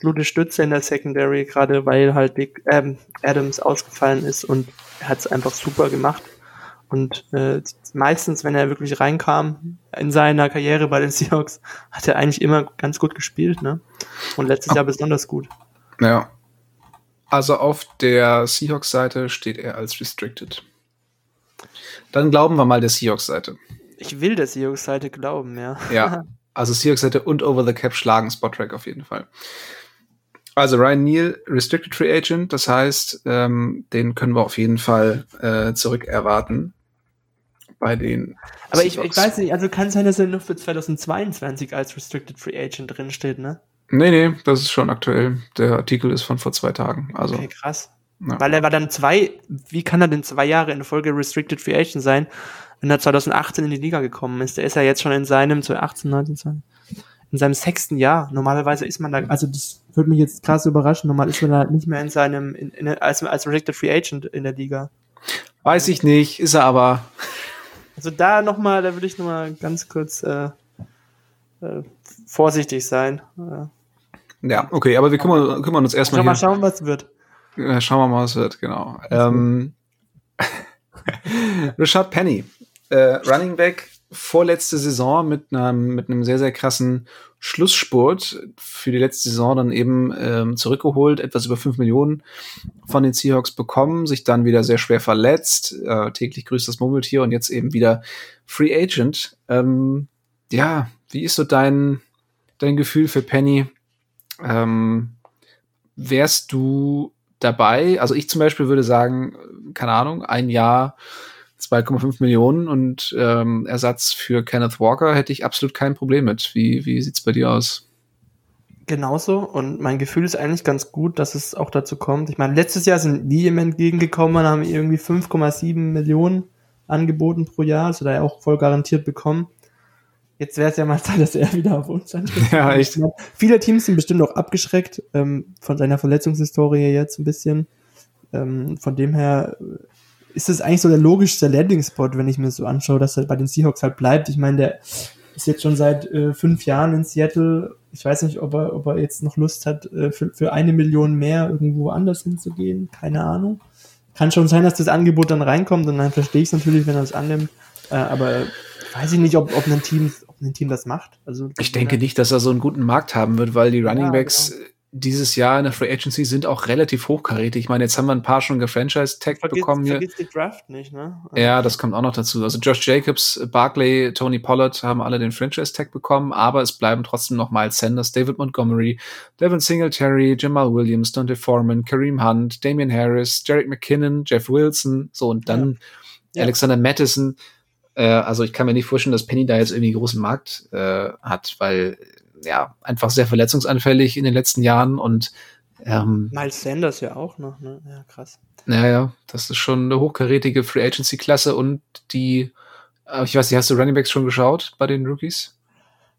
absolute Stütze in der Secondary, gerade weil halt Big, ähm, Adams ausgefallen ist und er hat es einfach super gemacht. Und äh, meistens, wenn er wirklich reinkam in seiner Karriere bei den Seahawks, hat er eigentlich immer ganz gut gespielt, ne? Und letztes Jahr besonders gut. Ja. Also auf der Seahawks-Seite steht er als restricted. Dann glauben wir mal der Seahawks-Seite. Ich will der Seahawks-Seite glauben, ja. Ja. Also Seahawks-Seite und Over the Cap schlagen Spot-Track auf jeden Fall. Also Ryan Neal, Restricted Free Agent, das heißt, ähm, den können wir auf jeden Fall äh, zurück erwarten. bei den. Aber ich, ich, weiß nicht, also kann sein, dass er nur für 2022 als Restricted Free Agent drinsteht, ne? Nee, nee, das ist schon aktuell. Der Artikel ist von vor zwei Tagen. Also, okay, krass. Ja. Weil er war dann zwei, wie kann er denn zwei Jahre in Folge Restricted Free Agent sein, wenn er 2018 in die Liga gekommen ist? Der ist ja jetzt schon in seinem 2018, 19, 20, in seinem sechsten Jahr. Normalerweise ist man da, also das würde mich jetzt krass überraschen. Normal ist man da nicht mehr in seinem, in, in, als, als Restricted Free Agent in der Liga. Weiß ich nicht, ist er aber. Also da nochmal, da würde ich nochmal ganz kurz äh, äh, vorsichtig sein. Ja, okay, aber wir kümmern, kümmern uns erstmal. Mal schauen, was wird. Ja, schauen wir mal, was wird, genau. Ähm, Richard Penny, äh, Running Back, vorletzte Saison mit einem, mit einem sehr, sehr krassen Schlussspurt für die letzte Saison dann eben ähm, zurückgeholt, etwas über fünf Millionen von den Seahawks bekommen, sich dann wieder sehr schwer verletzt, äh, täglich grüßt das Murmeltier und jetzt eben wieder Free Agent. Ähm, ja, wie ist so dein, dein Gefühl für Penny? Ähm, wärst du dabei? Also ich zum Beispiel würde sagen, keine Ahnung, ein Jahr 2,5 Millionen und ähm, Ersatz für Kenneth Walker hätte ich absolut kein Problem mit. Wie, wie sieht's bei dir aus? Genauso und mein Gefühl ist eigentlich ganz gut, dass es auch dazu kommt. Ich meine, letztes Jahr sind die ihm entgegengekommen und haben irgendwie 5,7 Millionen angeboten pro Jahr, also da er auch voll garantiert bekommen. Jetzt wäre es ja mal Zeit, dass er wieder auf uns antritt. Ja, echt. Viele Teams sind bestimmt auch abgeschreckt ähm, von seiner Verletzungshistorie jetzt ein bisschen. Ähm, von dem her ist das eigentlich so der logischste Landing-Spot, wenn ich mir so anschaue, dass er bei den Seahawks halt bleibt. Ich meine, der ist jetzt schon seit äh, fünf Jahren in Seattle. Ich weiß nicht, ob er, ob er jetzt noch Lust hat, äh, für, für eine Million mehr irgendwo anders hinzugehen. Keine Ahnung. Kann schon sein, dass das Angebot dann reinkommt und dann verstehe ich es natürlich, wenn er es annimmt. Äh, aber weiß ich nicht, ob, ob ein Team, ob ein Team das macht. Also ich denke nicht, dass er so einen guten Markt haben wird, weil die Running Backs ja, genau dieses Jahr in der Free Agency sind auch relativ hochkarätig. Ich meine, jetzt haben wir ein paar schon gefranchise-Tag bekommen hier. Vergiss die Draft nicht, ne? Also ja, das kommt auch noch dazu. Also Josh Jacobs, Barkley, Tony Pollard haben alle den Franchise-Tag bekommen, aber es bleiben trotzdem noch Miles Sanders, David Montgomery, Devin Singletary, Jamal Williams, Dante Foreman, Kareem Hunt, Damian Harris, Jarek McKinnon, Jeff Wilson, so und dann ja. Alexander Madison. Äh, also ich kann mir nicht vorstellen, dass Penny da jetzt irgendwie großen Markt äh, hat, weil ja, einfach sehr verletzungsanfällig in den letzten Jahren und ähm, Miles Sanders ja auch noch, ne? Ja, krass. Naja, das ist schon eine hochkarätige Free Agency Klasse und die, äh, ich weiß nicht, hast du Running Backs schon geschaut bei den Rookies?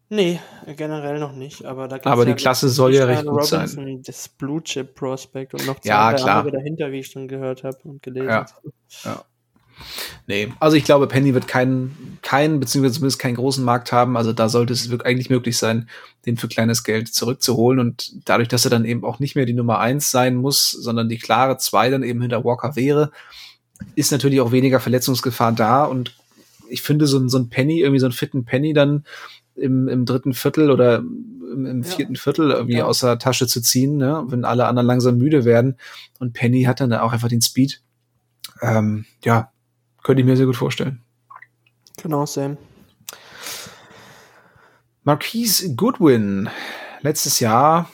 Nee, generell noch nicht, aber da Aber die ja Klasse soll ja recht gut Robinson, sein. Das Blue Chip Prospect und noch zwei ja, klar. dahinter, wie ich schon gehört habe und gelesen ja. Ja. Nee, also ich glaube, Penny wird keinen, keinen, beziehungsweise zumindest keinen großen Markt haben. Also da sollte es wirklich eigentlich möglich sein, den für kleines Geld zurückzuholen. Und dadurch, dass er dann eben auch nicht mehr die Nummer eins sein muss, sondern die klare zwei dann eben hinter Walker wäre, ist natürlich auch weniger Verletzungsgefahr da. Und ich finde, so ein, so ein Penny, irgendwie so einen fitten Penny dann im, im dritten Viertel oder im, im vierten ja. Viertel irgendwie ja. aus der Tasche zu ziehen, ne? wenn alle anderen langsam müde werden. Und Penny hat dann auch einfach den Speed. Ähm, ja, könnte ich mir sehr gut vorstellen. Genau, Sam. Marquise Goodwin, letztes Jahr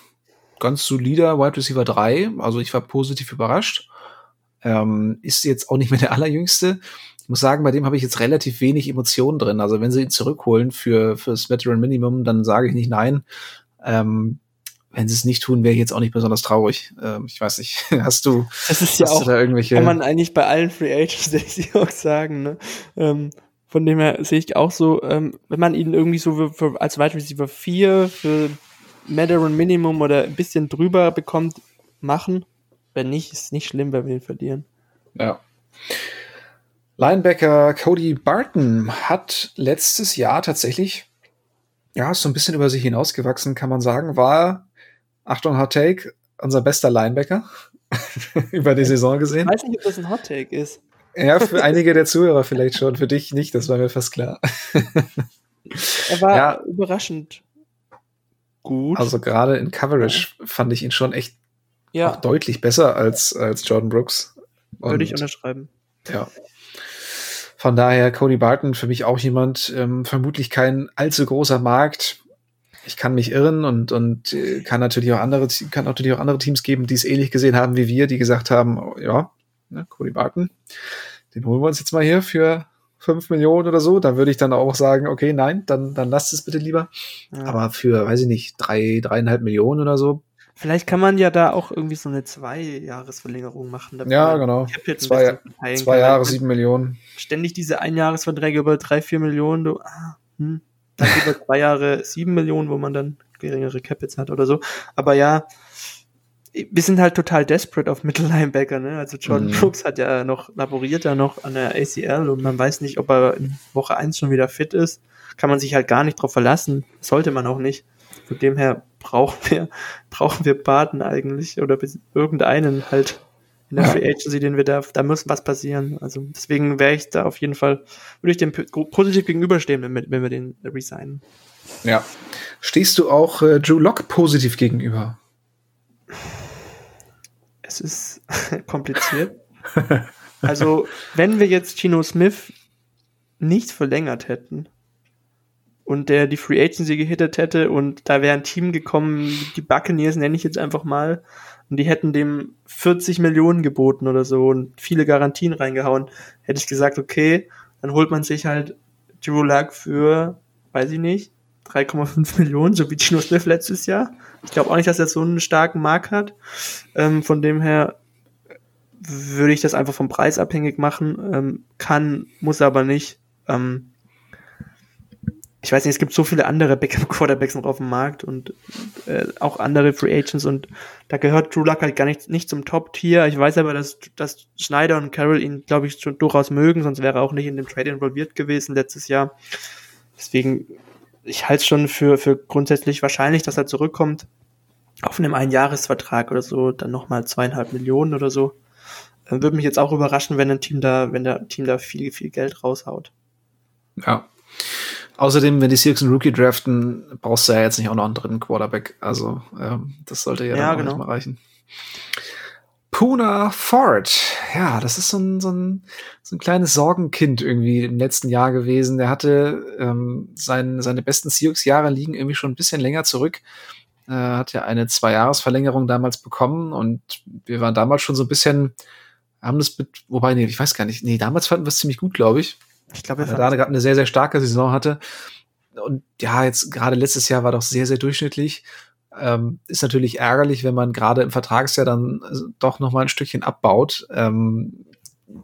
ganz solider Wide Receiver 3, also ich war positiv überrascht. Ähm, ist jetzt auch nicht mehr der allerjüngste. Ich muss sagen, bei dem habe ich jetzt relativ wenig Emotionen drin. Also wenn sie ihn zurückholen für fürs Veteran Minimum, dann sage ich nicht nein. Ähm, wenn sie es nicht tun, wäre ich jetzt auch nicht besonders traurig. Ähm, ich weiß nicht, hast du, das ist ja auch, da irgendwelche kann man eigentlich bei allen Free Agents der Seahawks sagen, ne? Ähm, von dem her sehe ich auch so, ähm, wenn man ihn irgendwie so für, für, als Wide Receiver 4 für Veteran Minimum oder ein bisschen drüber bekommt, machen. Wenn nicht, ist nicht schlimm, wenn wir ihn verlieren. Ja. Linebacker Cody Barton hat letztes Jahr tatsächlich ja, so ein bisschen über sich hinausgewachsen, kann man sagen, war Achtung, Hot Take, unser bester Linebacker über die Saison gesehen. Ich weiß nicht, ob das ein Hot Take ist. Ja, für einige der Zuhörer vielleicht schon, für dich nicht, das war mir fast klar. er war ja. überraschend gut. Also gerade in Coverage ja. fand ich ihn schon echt ja. auch deutlich besser als, als Jordan Brooks. Und, Würde ich unterschreiben. Ja. Von daher Cody Barton für mich auch jemand, ähm, vermutlich kein allzu großer Markt, ich kann mich irren und, und äh, kann natürlich auch andere, kann natürlich auch andere Teams geben, die es ähnlich gesehen haben wie wir, die gesagt haben, oh, ja, ne, Cody Barton, den holen wir uns jetzt mal hier für 5 Millionen oder so, da würde ich dann auch sagen, okay, nein, dann, dann lasst es bitte lieber. Ja. Aber für, weiß ich nicht, drei, dreieinhalb Millionen oder so. Vielleicht kann man ja da auch irgendwie so eine Zwei-Jahres-Verlängerung machen. Ja, genau. Zwei, zwei Jahre, sieben Millionen. Ständig diese Einjahresverträge über drei, vier Millionen, du, ah, hm. Dann über zwei Jahre sieben Millionen, wo man dann geringere Capits hat oder so. Aber ja, wir sind halt total desperate auf Mittellinebacker, ne? Also Jordan mhm. Brooks hat ja noch, laboriert ja noch an der ACL und man weiß nicht, ob er in Woche 1 schon wieder fit ist. Kann man sich halt gar nicht drauf verlassen. Sollte man auch nicht. Von dem her brauchen wir, brauchen wir Baden eigentlich oder irgendeinen halt in der Free Agency, den wir da, da muss was passieren. Also deswegen wäre ich da auf jeden Fall, würde ich dem positiv gegenüberstehen, wenn wir, wenn wir den resignen. Ja. Stehst du auch äh, Drew Lock positiv gegenüber? Es ist kompliziert. also, wenn wir jetzt Gino Smith nicht verlängert hätten und der die Free Agency gehittet hätte und da wäre ein Team gekommen, die Buccaneers nenne ich jetzt einfach mal, und die hätten dem 40 Millionen geboten oder so und viele Garantien reingehauen, hätte ich gesagt, okay, dann holt man sich halt Drew Luck für, weiß ich nicht, 3,5 Millionen, so wie Gino Smith letztes Jahr. Ich glaube auch nicht, dass er so einen starken Markt hat. Ähm, von dem her würde ich das einfach vom Preis abhängig machen. Ähm, kann, muss aber nicht. Ähm, ich weiß nicht, es gibt so viele andere Quarterbacks noch auf dem Markt und äh, auch andere Free Agents und da gehört Drew Luck halt gar nicht, nicht zum Top-Tier. Ich weiß aber, dass, dass Schneider und Carroll ihn, glaube ich, schon durchaus mögen, sonst wäre er auch nicht in dem Trade involviert gewesen letztes Jahr. Deswegen ich halte es schon für, für grundsätzlich wahrscheinlich, dass er zurückkommt auf einem Einjahresvertrag oder so, dann nochmal zweieinhalb Millionen oder so. Äh, würde mich jetzt auch überraschen, wenn ein Team da, wenn der Team da viel, viel Geld raushaut. Ja. Außerdem, wenn die Seahawks einen Rookie draften, brauchst du ja jetzt nicht auch noch einen dritten Quarterback. Also, ähm, das sollte ja, ja dann genau. mal reichen. Puna Ford. Ja, das ist so ein, so, ein, so ein kleines Sorgenkind irgendwie im letzten Jahr gewesen. Der hatte ähm, sein, seine besten Seahawks-Jahre liegen irgendwie schon ein bisschen länger zurück. Äh, hat ja eine Zwei-Jahres-Verlängerung damals bekommen und wir waren damals schon so ein bisschen, haben das mit, wobei, nee, ich weiß gar nicht, nee, damals fanden wir es ziemlich gut, glaube ich. Ich glaube, er gerade eine sehr, sehr starke Saison hatte. Und ja, jetzt gerade letztes Jahr war doch sehr, sehr durchschnittlich. Ähm, ist natürlich ärgerlich, wenn man gerade im Vertragsjahr dann äh, doch noch mal ein Stückchen abbaut. Ähm,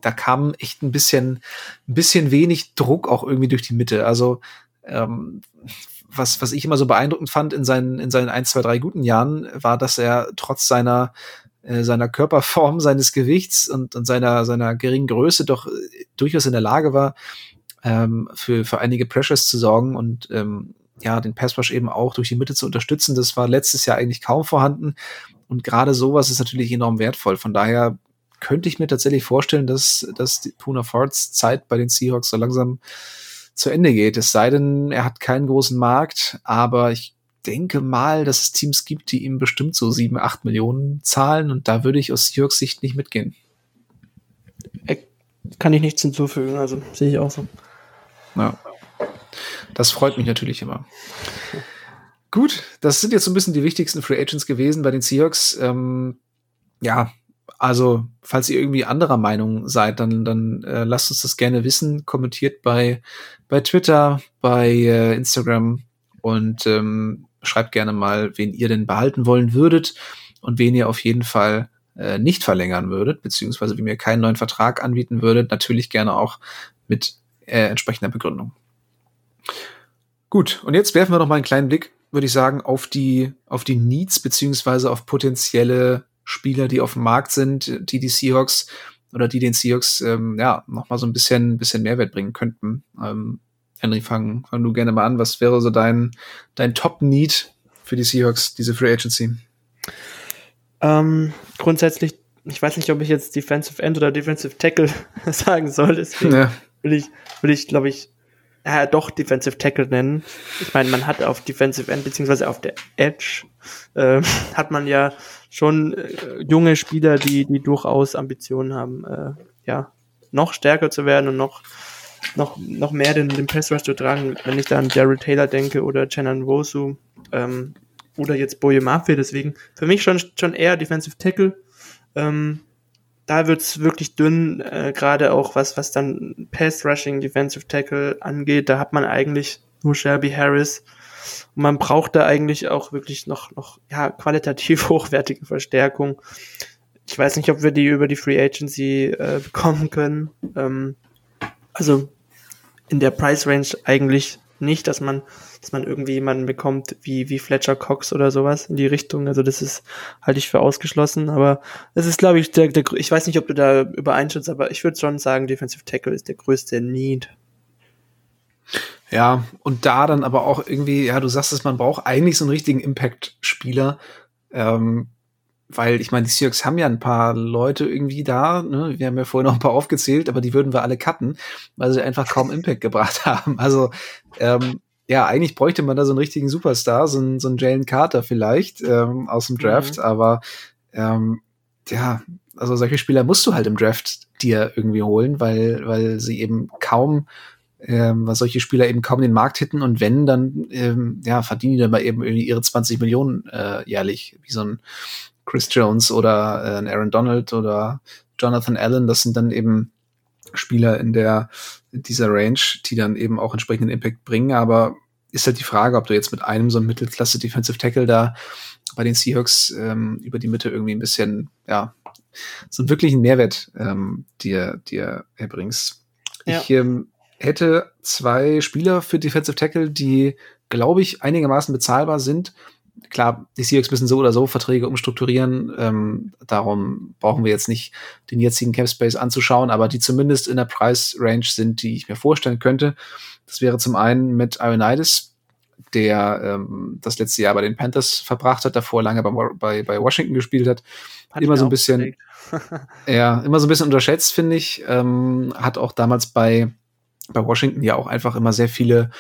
da kam echt ein bisschen, ein bisschen wenig Druck auch irgendwie durch die Mitte. Also ähm, was, was ich immer so beeindruckend fand in seinen, in seinen ein, zwei, drei guten Jahren, war, dass er trotz seiner, seiner Körperform, seines Gewichts und, und seiner, seiner geringen Größe doch äh, durchaus in der Lage war, ähm, für, für einige Pressures zu sorgen und ähm, ja, den Passwash eben auch durch die Mitte zu unterstützen. Das war letztes Jahr eigentlich kaum vorhanden. Und gerade sowas ist natürlich enorm wertvoll. Von daher könnte ich mir tatsächlich vorstellen, dass, dass die Puna Fords Zeit bei den Seahawks so langsam zu Ende geht. Es sei denn, er hat keinen großen Markt, aber ich denke mal, dass es Teams gibt, die ihm bestimmt so sieben, acht Millionen zahlen und da würde ich aus Seahawks Sicht nicht mitgehen. Äh, kann ich nichts hinzufügen, also sehe ich auch so. Ja. Das freut mich natürlich immer. Gut, das sind jetzt so ein bisschen die wichtigsten Free Agents gewesen bei den Seahawks. Ähm, ja, also falls ihr irgendwie anderer Meinung seid, dann, dann äh, lasst uns das gerne wissen. Kommentiert bei, bei Twitter, bei äh, Instagram und ähm, schreibt gerne mal, wen ihr denn behalten wollen würdet und wen ihr auf jeden Fall äh, nicht verlängern würdet, beziehungsweise wie mir keinen neuen Vertrag anbieten würdet. Natürlich gerne auch mit äh, entsprechender Begründung. Gut, und jetzt werfen wir noch mal einen kleinen Blick, würde ich sagen, auf die, auf die Needs beziehungsweise auf potenzielle Spieler, die auf dem Markt sind, die die Seahawks oder die den Seahawks ähm, ja noch mal so ein bisschen, bisschen Mehrwert bringen könnten. Ähm, Henry, fang, fang du gerne mal an. Was wäre so dein, dein Top-Need für die Seahawks, diese Free Agency? Ähm, grundsätzlich, ich weiß nicht, ob ich jetzt Defensive End oder Defensive Tackle sagen soll, deswegen ja. will ich, will ich, glaube ich, äh, doch Defensive Tackle nennen. Ich meine, man hat auf Defensive End beziehungsweise auf der Edge äh, hat man ja schon äh, junge Spieler, die die durchaus Ambitionen haben, äh, ja noch stärker zu werden und noch noch noch mehr den, den Pass Rush zu tragen. Wenn ich da an Jared Taylor denke oder Chenan Wosu ähm, oder jetzt Boye Mafia, deswegen für mich schon schon eher Defensive Tackle. Ähm, da wird's wirklich dünn, äh, gerade auch was, was dann Pass Rushing, Defensive Tackle angeht. Da hat man eigentlich nur Shelby Harris. Und man braucht da eigentlich auch wirklich noch, noch ja, qualitativ hochwertige Verstärkung. Ich weiß nicht, ob wir die über die Free Agency äh, bekommen können. Ähm, also in der Price Range eigentlich nicht, dass man, dass man irgendwie jemanden bekommt wie, wie Fletcher Cox oder sowas in die Richtung. Also das ist, halte ich für ausgeschlossen. Aber es ist, glaube ich, der, der, ich weiß nicht, ob du da übereinstimmst, aber ich würde schon sagen, Defensive Tackle ist der größte Need. Ja, und da dann aber auch irgendwie, ja, du sagst es, man braucht eigentlich so einen richtigen Impact-Spieler. Ähm, weil ich meine, die Seahawks haben ja ein paar Leute irgendwie da, ne? wir haben ja vorhin noch ein paar aufgezählt, aber die würden wir alle cutten, weil sie einfach kaum Impact gebracht haben. Also ähm, ja, eigentlich bräuchte man da so einen richtigen Superstar, so einen, so einen Jalen Carter vielleicht ähm, aus dem Draft, mhm. aber ähm, ja, also solche Spieler musst du halt im Draft dir irgendwie holen, weil, weil sie eben kaum ähm, weil solche Spieler eben kaum den Markt hitten und wenn, dann ähm, ja, verdienen die dann mal eben irgendwie ihre 20 Millionen äh, jährlich, wie so ein Chris Jones oder äh, Aaron Donald oder Jonathan Allen, das sind dann eben Spieler in der in dieser Range, die dann eben auch entsprechenden Impact bringen. Aber ist halt die Frage, ob du jetzt mit einem so einem Mittelklasse Defensive Tackle da bei den Seahawks ähm, über die Mitte irgendwie ein bisschen, ja, so einen wirklichen Mehrwert ähm, dir, dir erbringst. Ja. Ich ähm, hätte zwei Spieler für Defensive Tackle, die, glaube ich, einigermaßen bezahlbar sind klar, die Seahawks müssen so oder so Verträge umstrukturieren. Ähm, darum brauchen wir jetzt nicht den jetzigen Cap Space anzuschauen, aber die zumindest in der Price Range sind, die ich mir vorstellen könnte. Das wäre zum einen mit Ionides, der ähm, das letzte Jahr bei den Panthers verbracht hat, davor lange bei, bei, bei Washington gespielt hat. hat immer so ein bisschen, ja, immer so ein bisschen unterschätzt, finde ich. Ähm, hat auch damals bei, bei Washington ja auch einfach immer sehr viele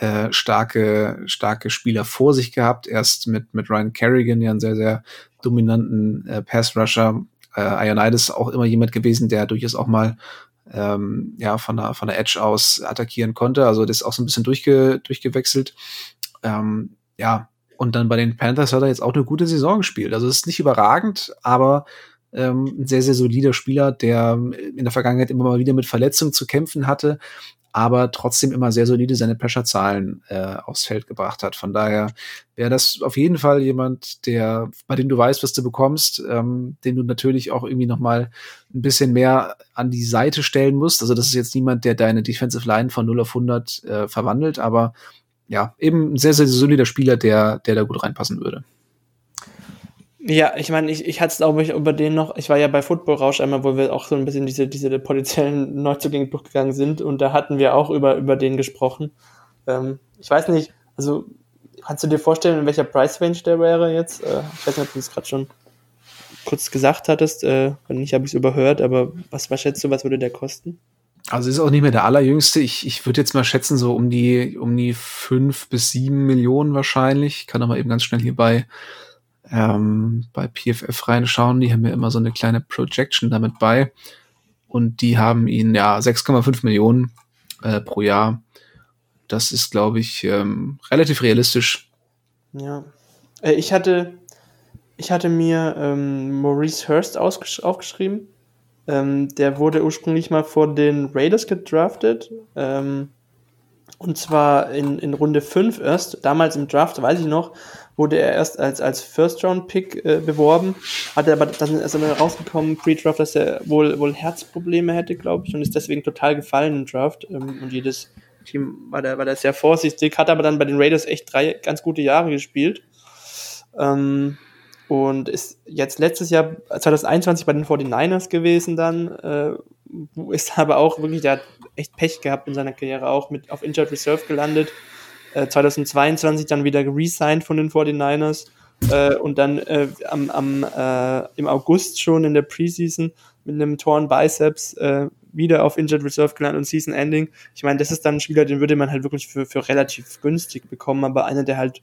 äh, starke, starke Spieler vor sich gehabt. Erst mit, mit Ryan Kerrigan, ja einen sehr, sehr dominanten äh, Pass-Rusher. Äh, Ioannidis auch immer jemand gewesen, der durchaus auch mal ähm, ja, von der, von der Edge aus attackieren konnte. Also das ist auch so ein bisschen durchge, durchgewechselt. Ähm, ja, und dann bei den Panthers hat er jetzt auch eine gute Saison gespielt. Also es ist nicht überragend, aber ähm, ein sehr, sehr solider Spieler, der in der Vergangenheit immer mal wieder mit Verletzungen zu kämpfen hatte, aber trotzdem immer sehr solide seine Pressure-Zahlen äh, aufs Feld gebracht hat. Von daher wäre das auf jeden Fall jemand, der, bei dem du weißt, was du bekommst, ähm, den du natürlich auch irgendwie noch mal ein bisschen mehr an die Seite stellen musst. Also das ist jetzt niemand, der deine Defensive Line von 0 auf 100 äh, verwandelt, aber ja, eben ein sehr, sehr solider Spieler, der, der da gut reinpassen würde. Ja, ich meine, ich, ich hatte es auch über den noch, ich war ja bei Football Rausch einmal, wo wir auch so ein bisschen diese, diese potenziellen Neuzugänge durchgegangen sind und da hatten wir auch über, über den gesprochen. Ähm, ich weiß nicht, also kannst du dir vorstellen, in welcher Price Range der wäre jetzt? Äh, ich weiß nicht, ob du es gerade schon kurz gesagt hattest, äh, wenn nicht, habe ich es überhört, aber was, was schätzt du, was würde der kosten? Also ist auch nicht mehr der allerjüngste. Ich, ich würde jetzt mal schätzen, so um die, um die fünf bis sieben Millionen wahrscheinlich. Ich kann aber eben ganz schnell hierbei ähm, bei PFF reinschauen. Die haben ja immer so eine kleine Projection damit bei. Und die haben ihn ja 6,5 Millionen äh, pro Jahr. Das ist, glaube ich, ähm, relativ realistisch. Ja. Äh, ich hatte, ich hatte mir ähm, Maurice Hurst aufgeschrieben. Ähm, der wurde ursprünglich mal vor den Raiders gedraftet. Ähm, und zwar in, in Runde 5 erst. Damals im Draft, weiß ich noch, wurde er erst als, als First-Round-Pick äh, beworben, hat er aber dann ist dann rausgekommen, Pre-Draft, dass er wohl, wohl Herzprobleme hätte, glaube ich, und ist deswegen total gefallen im Draft. Ähm, und jedes Team war da, war da sehr vorsichtig, hat aber dann bei den Raiders echt drei ganz gute Jahre gespielt. Ähm, und ist jetzt letztes Jahr 2021 bei den 49ers gewesen dann, äh, ist aber auch wirklich, der hat echt Pech gehabt in seiner Karriere, auch mit auf Injured Reserve gelandet 2022 äh, dann wieder resigned von den 49ers äh, und dann äh, am, am, äh, im August schon in der Preseason mit einem Torn Biceps äh, wieder auf Injured Reserve gelandet und Season Ending. Ich meine, das ist dann ein Spieler, den würde man halt wirklich für, für relativ günstig bekommen, aber einer, der halt,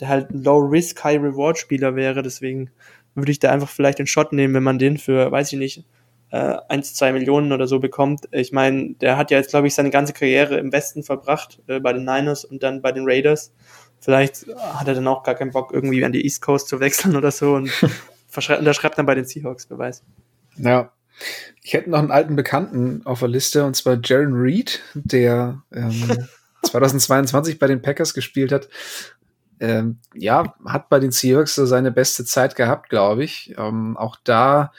der halt ein Low-Risk, High-Reward-Spieler wäre, deswegen würde ich da einfach vielleicht den Shot nehmen, wenn man den für, weiß ich nicht, äh, 1, 2 Millionen oder so bekommt. Ich meine, der hat ja jetzt, glaube ich, seine ganze Karriere im Westen verbracht, äh, bei den Niners und dann bei den Raiders. Vielleicht hat er dann auch gar keinen Bock, irgendwie an die East Coast zu wechseln oder so und unterschreibt dann bei den Seahawks, wer weiß. Ja, Ich hätte noch einen alten Bekannten auf der Liste, und zwar Jaron Reed, der ähm, 2022 bei den Packers gespielt hat. Ähm, ja, hat bei den Seahawks so seine beste Zeit gehabt, glaube ich. Ähm, auch da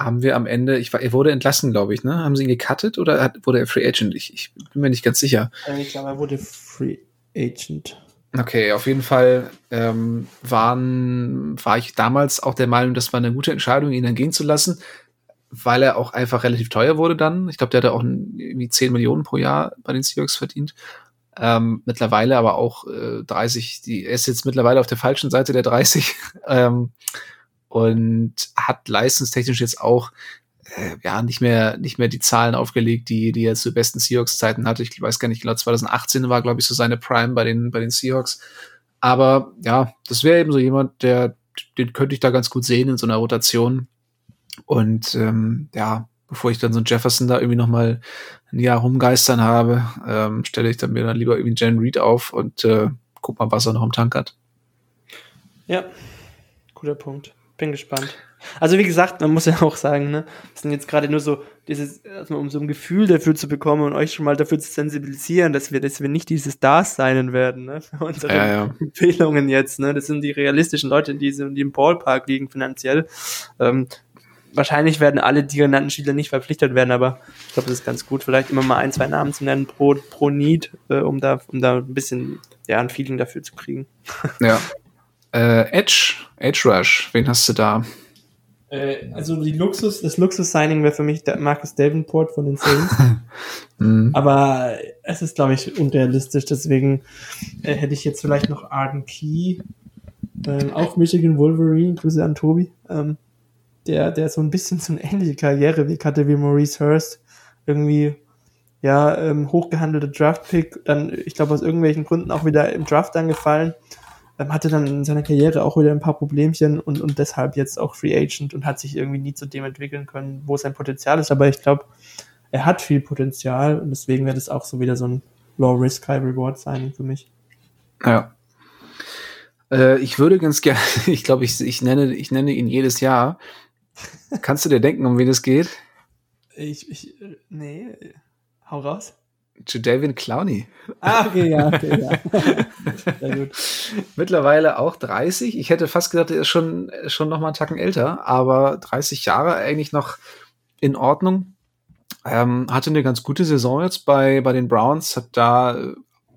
haben wir am Ende, ich war, er wurde entlassen, glaube ich, ne? Haben sie ihn gecuttet oder hat, wurde er Free Agent? Ich, ich bin mir nicht ganz sicher. Ich glaube, er wurde Free Agent. Okay, auf jeden Fall ähm, waren, war ich damals auch der Meinung, das war eine gute Entscheidung, ihn dann gehen zu lassen, weil er auch einfach relativ teuer wurde dann. Ich glaube, der hatte auch irgendwie 10 Millionen pro Jahr bei den Seahawks verdient. Ähm, mittlerweile aber auch äh, 30, die, er ist jetzt mittlerweile auf der falschen Seite der 30 ähm, und hat leistungstechnisch jetzt auch äh, ja nicht mehr nicht mehr die Zahlen aufgelegt, die die er zu besten Seahawks Zeiten hatte. Ich weiß gar nicht genau, 2018 war glaube ich so seine Prime bei den bei den Seahawks. Aber ja, das wäre eben so jemand, der den könnte ich da ganz gut sehen in so einer Rotation. Und ähm, ja, bevor ich dann so einen Jefferson da irgendwie noch mal ein Jahr rumgeistern habe, ähm, stelle ich dann mir dann lieber irgendwie Jen Reed auf und äh, guck mal, was er noch im Tank hat. Ja, guter Punkt. Bin gespannt. Also wie gesagt, man muss ja auch sagen, ne, das sind jetzt gerade nur so dieses, also um so ein Gefühl dafür zu bekommen und euch schon mal dafür zu sensibilisieren, dass wir, dass wir nicht diese Stars sein werden, ne, für unsere Ja, ja. Empfehlungen jetzt, ne, das sind die realistischen Leute, die, die im Ballpark liegen finanziell. Ähm, wahrscheinlich werden alle die genannten Spieler nicht verpflichtet werden, aber ich glaube, das ist ganz gut, vielleicht immer mal ein, zwei Namen zu nennen pro, pro Need, äh, um da, um da ein bisschen, ja, ein Feeling dafür zu kriegen. Ja. Äh, Edge, Edge Rush, wen hast du da? Äh, also die Luxus, das Luxus-Signing wäre für mich der Marcus Davenport von den Saints. Hm. Aber es ist, glaube ich, unrealistisch. Deswegen äh, hätte ich jetzt vielleicht noch Arden Key, ähm, auch Michigan Wolverine, Grüße an Tobi, ähm, der, der so ein bisschen so eine ähnliche Karriereweg hatte wie Maurice Hurst. Irgendwie, ja, ähm, hochgehandelte Draft-Pick, dann, ich glaube, aus irgendwelchen Gründen auch wieder im Draft angefallen. Ähm, hatte dann in seiner Karriere auch wieder ein paar Problemchen und, und deshalb jetzt auch Free Agent und hat sich irgendwie nie zu dem entwickeln können, wo sein Potenzial ist. Aber ich glaube, er hat viel Potenzial und deswegen wäre das auch so wieder so ein Low Risk, High Reward Signing für mich. Ja. Äh, ich würde ganz gerne, ich glaube, ich, ich, nenne, ich nenne ihn jedes Jahr. Kannst du dir denken, um wen es geht? Ich, ich, nee, hau raus. Jadavian Clowney. Ah, okay, ja, okay, ja. Sehr gut. Mittlerweile auch 30. Ich hätte fast gedacht, er ist schon, schon noch mal einen Tacken älter, aber 30 Jahre eigentlich noch in Ordnung. Ähm, hatte eine ganz gute Saison jetzt bei, bei den Browns, hat da äh,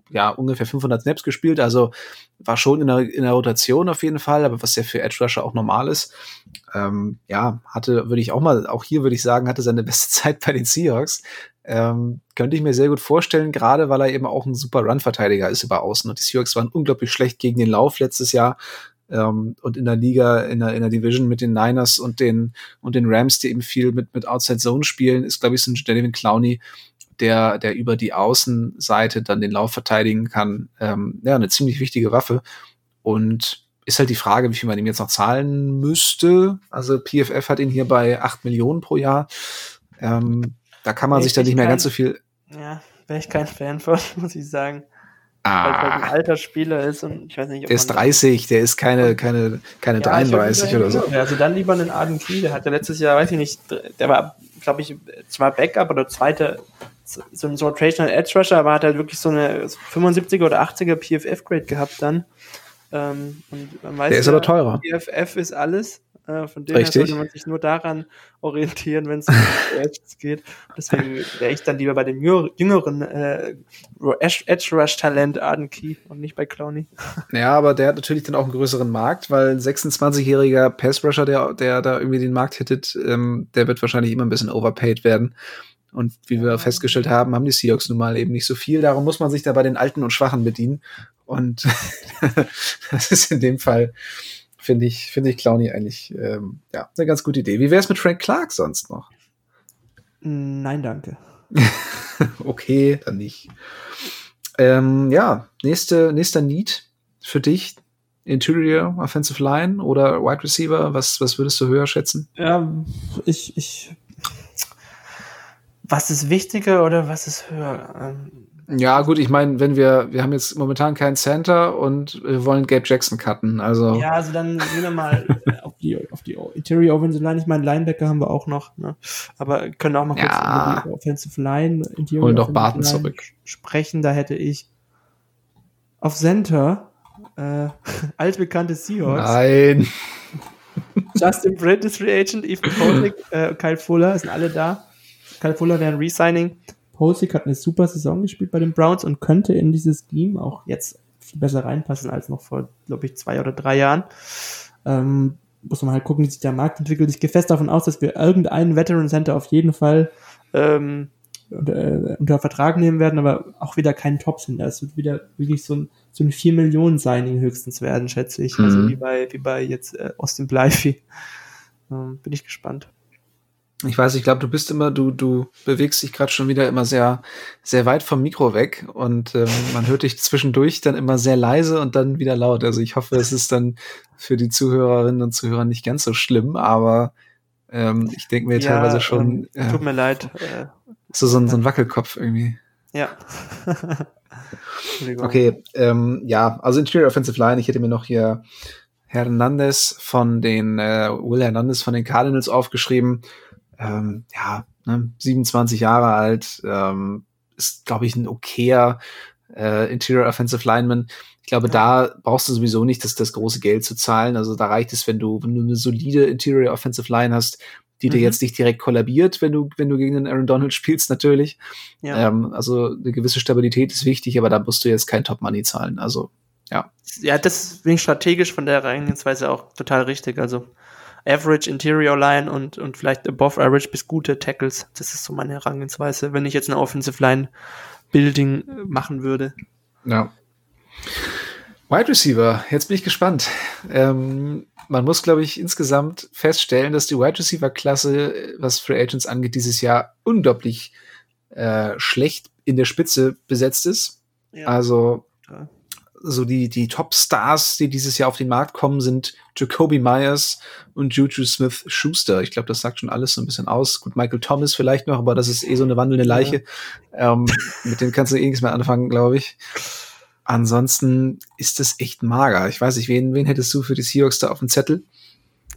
ja ungefähr 500 Snaps gespielt, also war schon in der, in der Rotation auf jeden Fall, aber was ja für Edge Rusher auch normal ist. Ähm, ja, hatte, würde ich auch mal, auch hier würde ich sagen, hatte seine beste Zeit bei den Seahawks. Ähm, könnte ich mir sehr gut vorstellen, gerade weil er eben auch ein super Run-Verteidiger ist über Außen. Und die Seahawks waren unglaublich schlecht gegen den Lauf letztes Jahr. Ähm, und in der Liga, in der, in der Division mit den Niners und den, und den Rams, die eben viel mit, mit Outside Zone spielen, ist, glaube ich, so ein Jadavian Clowney, der, der über die Außenseite dann den Lauf verteidigen kann. Ähm, ja, eine ziemlich wichtige Waffe. Und ist halt die Frage, wie viel man ihm jetzt noch zahlen müsste. Also PFF hat ihn hier bei 8 Millionen pro Jahr. Ähm, da kann man sich dann nicht mehr ganz so viel. Ja, wäre ich kein Fan von, muss ich sagen. Weil er halt ein Ah, alter Spieler ist und ich weiß nicht, ob der ist man- 30, der ist keine, keine, keine Ja, ich würd 33 sagen, oder so. Ja, also dann lieber einen Arden Key, der hatte letztes Jahr, weiß ich nicht, der war, glaube ich, zwar Backup oder zweite, so ein so ein Rotational Edge Rusher, aber hat halt wirklich so eine 75er oder 80er PFF-Grade gehabt dann. Ähm, und man weiß Der ist ja, aber teurer. PFF ist alles. Äh, von dem her Richtig. sollte man sich nur daran orientieren, wenn es um Edges geht. Deswegen wäre ich dann lieber bei dem jünger- jüngeren äh, Edge Rush Talent Arden Key und nicht bei Clowney. Ja, aber der hat natürlich dann auch einen größeren Markt, weil ein 26-jähriger Pass-Rusher, der, der da irgendwie den Markt hittet, ähm, der wird wahrscheinlich immer ein bisschen overpaid werden. Und wie wir festgestellt haben, haben die Seahawks nun mal eben nicht so viel. Darum muss man sich da bei den Alten und Schwachen bedienen. Und das ist in dem Fall, finde ich, finde ich Clowney eigentlich, ähm, ja, eine ganz gute Idee. Wie wäre es mit Frank Clark sonst noch? Nein, danke. okay, dann nicht. Ähm, ja, nächste, nächster Need für dich. Interior, Offensive Line oder Wide Receiver? Was, was würdest du höher schätzen? Ja, ich, ich. Was ist wichtiger oder was ist höher? Ähm, Ja, gut, ich meine, wenn wir, wir haben jetzt momentan keinen Center und wir wollen Gabe Jackson cutten. Also, ja, also dann gehen wir mal auf die, auf die Interior Offensive Line, ich meine, Linebacker haben wir auch noch, ne? aber können auch mal kurz Ja. über die Offensive Line, Interior Holen doch Barton Line zurück. sprechen. Da hätte ich auf Center äh, altbekannte Seahawks. Nein. Justin Britt ist Free Agent, Ethan Posick, äh, Kyle Fuller sind alle da. Kyle Fuller wäre ein Resigning. Posick hat eine super Saison gespielt bei den Browns und könnte in dieses Team auch jetzt viel besser reinpassen als noch vor, glaube ich, zwei oder drei Jahren. Ähm, muss man halt gucken, wie sich der Markt entwickelt. Ich gehe fest davon aus, dass wir irgendeinen Veteran Center auf jeden Fall ähm, unter, äh, unter Vertrag nehmen werden, aber auch wieder keinen Top Center. Es wird wieder wirklich so ein, so ein 4 Millionen Signing höchstens werden, schätze ich. Also Mhm. wie bei, wie bei jetzt äh, Austin Blythe. Ähm, bin ich gespannt. Ich weiß, ich glaube, du bist immer, du, du bewegst dich gerade schon wieder immer sehr, sehr weit vom Mikro weg und ähm, man hört dich zwischendurch dann immer sehr leise und dann wieder laut. Also ich hoffe, es ist dann für die Zuhörerinnen und Zuhörer nicht ganz so schlimm, aber ähm, ich denke mir teilweise schon, ähm, äh, Tut mir leid. Äh, so, so, ein- so ein Wackelkopf irgendwie. ja. Okay, ähm, ja, also Interior Offensive Line, ich hätte mir noch hier Hernandez von den, äh, Will Hernandez von den Cardinals aufgeschrieben. Ähm, ja, ne, 27 Jahre alt, ähm, ist, glaube ich, ein okayer äh, Interior Offensive Lineman. Ich glaube, da brauchst du sowieso nicht das, das große Geld zu zahlen. Also da reicht es, wenn du, wenn du eine solide Interior Offensive Line hast, die dir Mhm. jetzt nicht direkt kollabiert, wenn du, wenn du gegen den Aaron Donald spielst, natürlich. Ja. Ähm, also eine gewisse Stabilität ist wichtig, aber da musst du jetzt kein Top-Money zahlen. Also, ja. ja, das bin ich strategisch von der Herangehensweise auch total richtig. Also Average Interior Line und, und vielleicht above average bis gute Tackles. Das ist so meine Herangehensweise, wenn ich jetzt eine Offensive Line Building äh, machen würde. Ja. Wide Receiver, jetzt bin ich gespannt. Ähm, man muss, glaube ich, insgesamt feststellen, dass die Wide Receiver-Klasse, was Free Agents angeht, dieses Jahr unglaublich äh, schlecht in der Spitze besetzt ist. Ja. Also. So die, die Top-Stars, die dieses Jahr auf den Markt kommen, sind Jacoby Myers und Juju Smith-Schuster. Ich glaube, das sagt schon alles so ein bisschen aus. Gut, Michael Thomas vielleicht noch, aber das ist eh so eine wandelnde Leiche. Ähm, mit dem kannst du eh nichts mehr anfangen, glaube ich. Ansonsten ist das echt mager. Ich weiß nicht, wen, wen hättest du für die Seahawks da auf dem Zettel?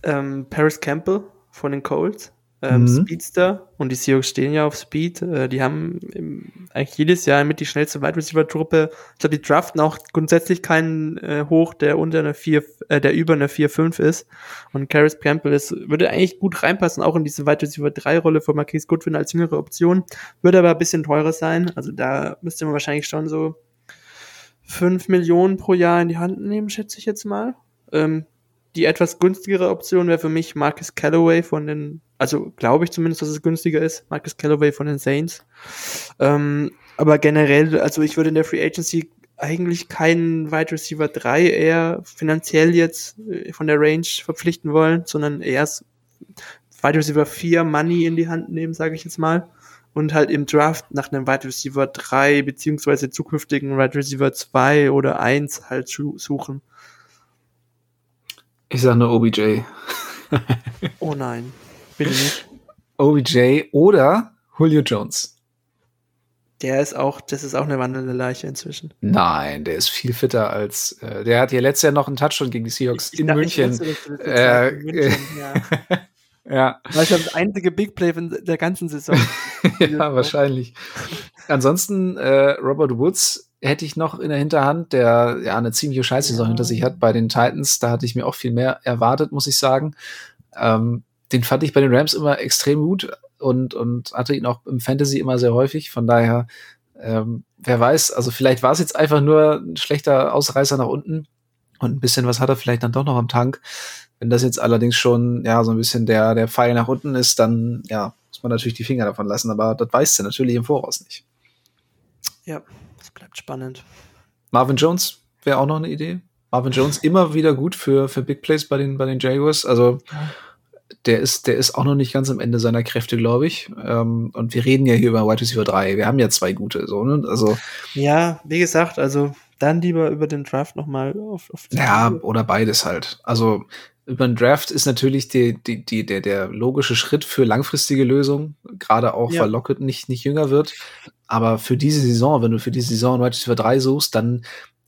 ähm, Paris Campbell von den Colts, ähm, Mhm. Speedster und die Seahawks stehen ja auf Speed. Äh, die haben im, eigentlich jedes Jahr mit die schnellste Wide Receiver Truppe. Ich glaube, die draften auch grundsätzlich keinen äh, hoch, der unter einer 4, äh, der über einer 4-5 ist. Und Paris Campbell ist, würde eigentlich gut reinpassen, auch in diese Wide Receiver 3 Rolle von Marquise Goodwin als jüngere Option. Würde aber ein bisschen teurer sein. Also da müsste man wahrscheinlich schon so 5 Millionen pro Jahr in die Hand nehmen, schätze ich jetzt mal. Ähm, die etwas günstigere Option wäre für mich Marcus Callaway von den, also glaube ich zumindest, dass es günstiger ist, Marcus Callaway von den Saints. Ähm, aber generell, also ich würde in der Free Agency eigentlich keinen Wide Receiver 3 eher finanziell jetzt äh, von der Range verpflichten wollen, sondern erst Wide Receiver 4 Money in die Hand nehmen, sage ich jetzt mal. Und halt im Draft nach einem Wide Receiver 3 beziehungsweise zukünftigen Wide Receiver 2 oder 1 halt su- suchen. Ich sage nur OBJ. Oh nein, bitte nicht. OBJ oder Julio Jones. Der ist auch, das ist auch eine wandelnde Leiche inzwischen. Nein, der ist viel fitter als, äh, der hat ja letztes Jahr noch einen Touchdown gegen die Seahawks in ich München. du das jetzt Äh, in München, ja. ja. Das ist das einzige Big Play von der ganzen Saison. ja, wahrscheinlich. Ansonsten, äh, Robert Woods hätte ich noch in der Hinterhand, der ja eine ziemliche Scheißsaison Ja. hinter sich hat bei den Titans. Da hatte ich mir auch viel mehr erwartet, muss ich sagen. Ähm, den fand ich bei den Rams immer extrem gut und, und hatte ihn auch im Fantasy immer sehr häufig. Von daher, ähm, wer weiß, also vielleicht war es jetzt einfach nur ein schlechter Ausreißer nach unten und ein bisschen was hat er vielleicht dann doch noch am Tank. Wenn das jetzt allerdings schon ja so ein bisschen der, der Pfeil nach unten ist, dann ja, muss man natürlich die Finger davon lassen, aber das weißt du natürlich im Voraus nicht. Ja, es bleibt spannend. Marvin Jones wäre auch noch eine Idee. Marvin Jones immer wieder gut für, für Big Plays bei den, bei den Jaguars. Also der ist, der ist auch noch nicht ganz am Ende seiner Kräfte, glaube ich. Ähm, und wir reden ja hier über Wide Receiver 3. Wir haben ja zwei gute, so, ne? Also, Ja, wie gesagt, also dann lieber über den Draft nochmal auf, auf ja, oder beides halt. Also, über den Draft ist natürlich die, die, die, der, der logische Schritt für langfristige Lösungen, gerade auch, Ja. weil Lockett nicht, nicht jünger wird. Aber für diese Saison, wenn du für diese Saison Wide Receiver 3 suchst, dann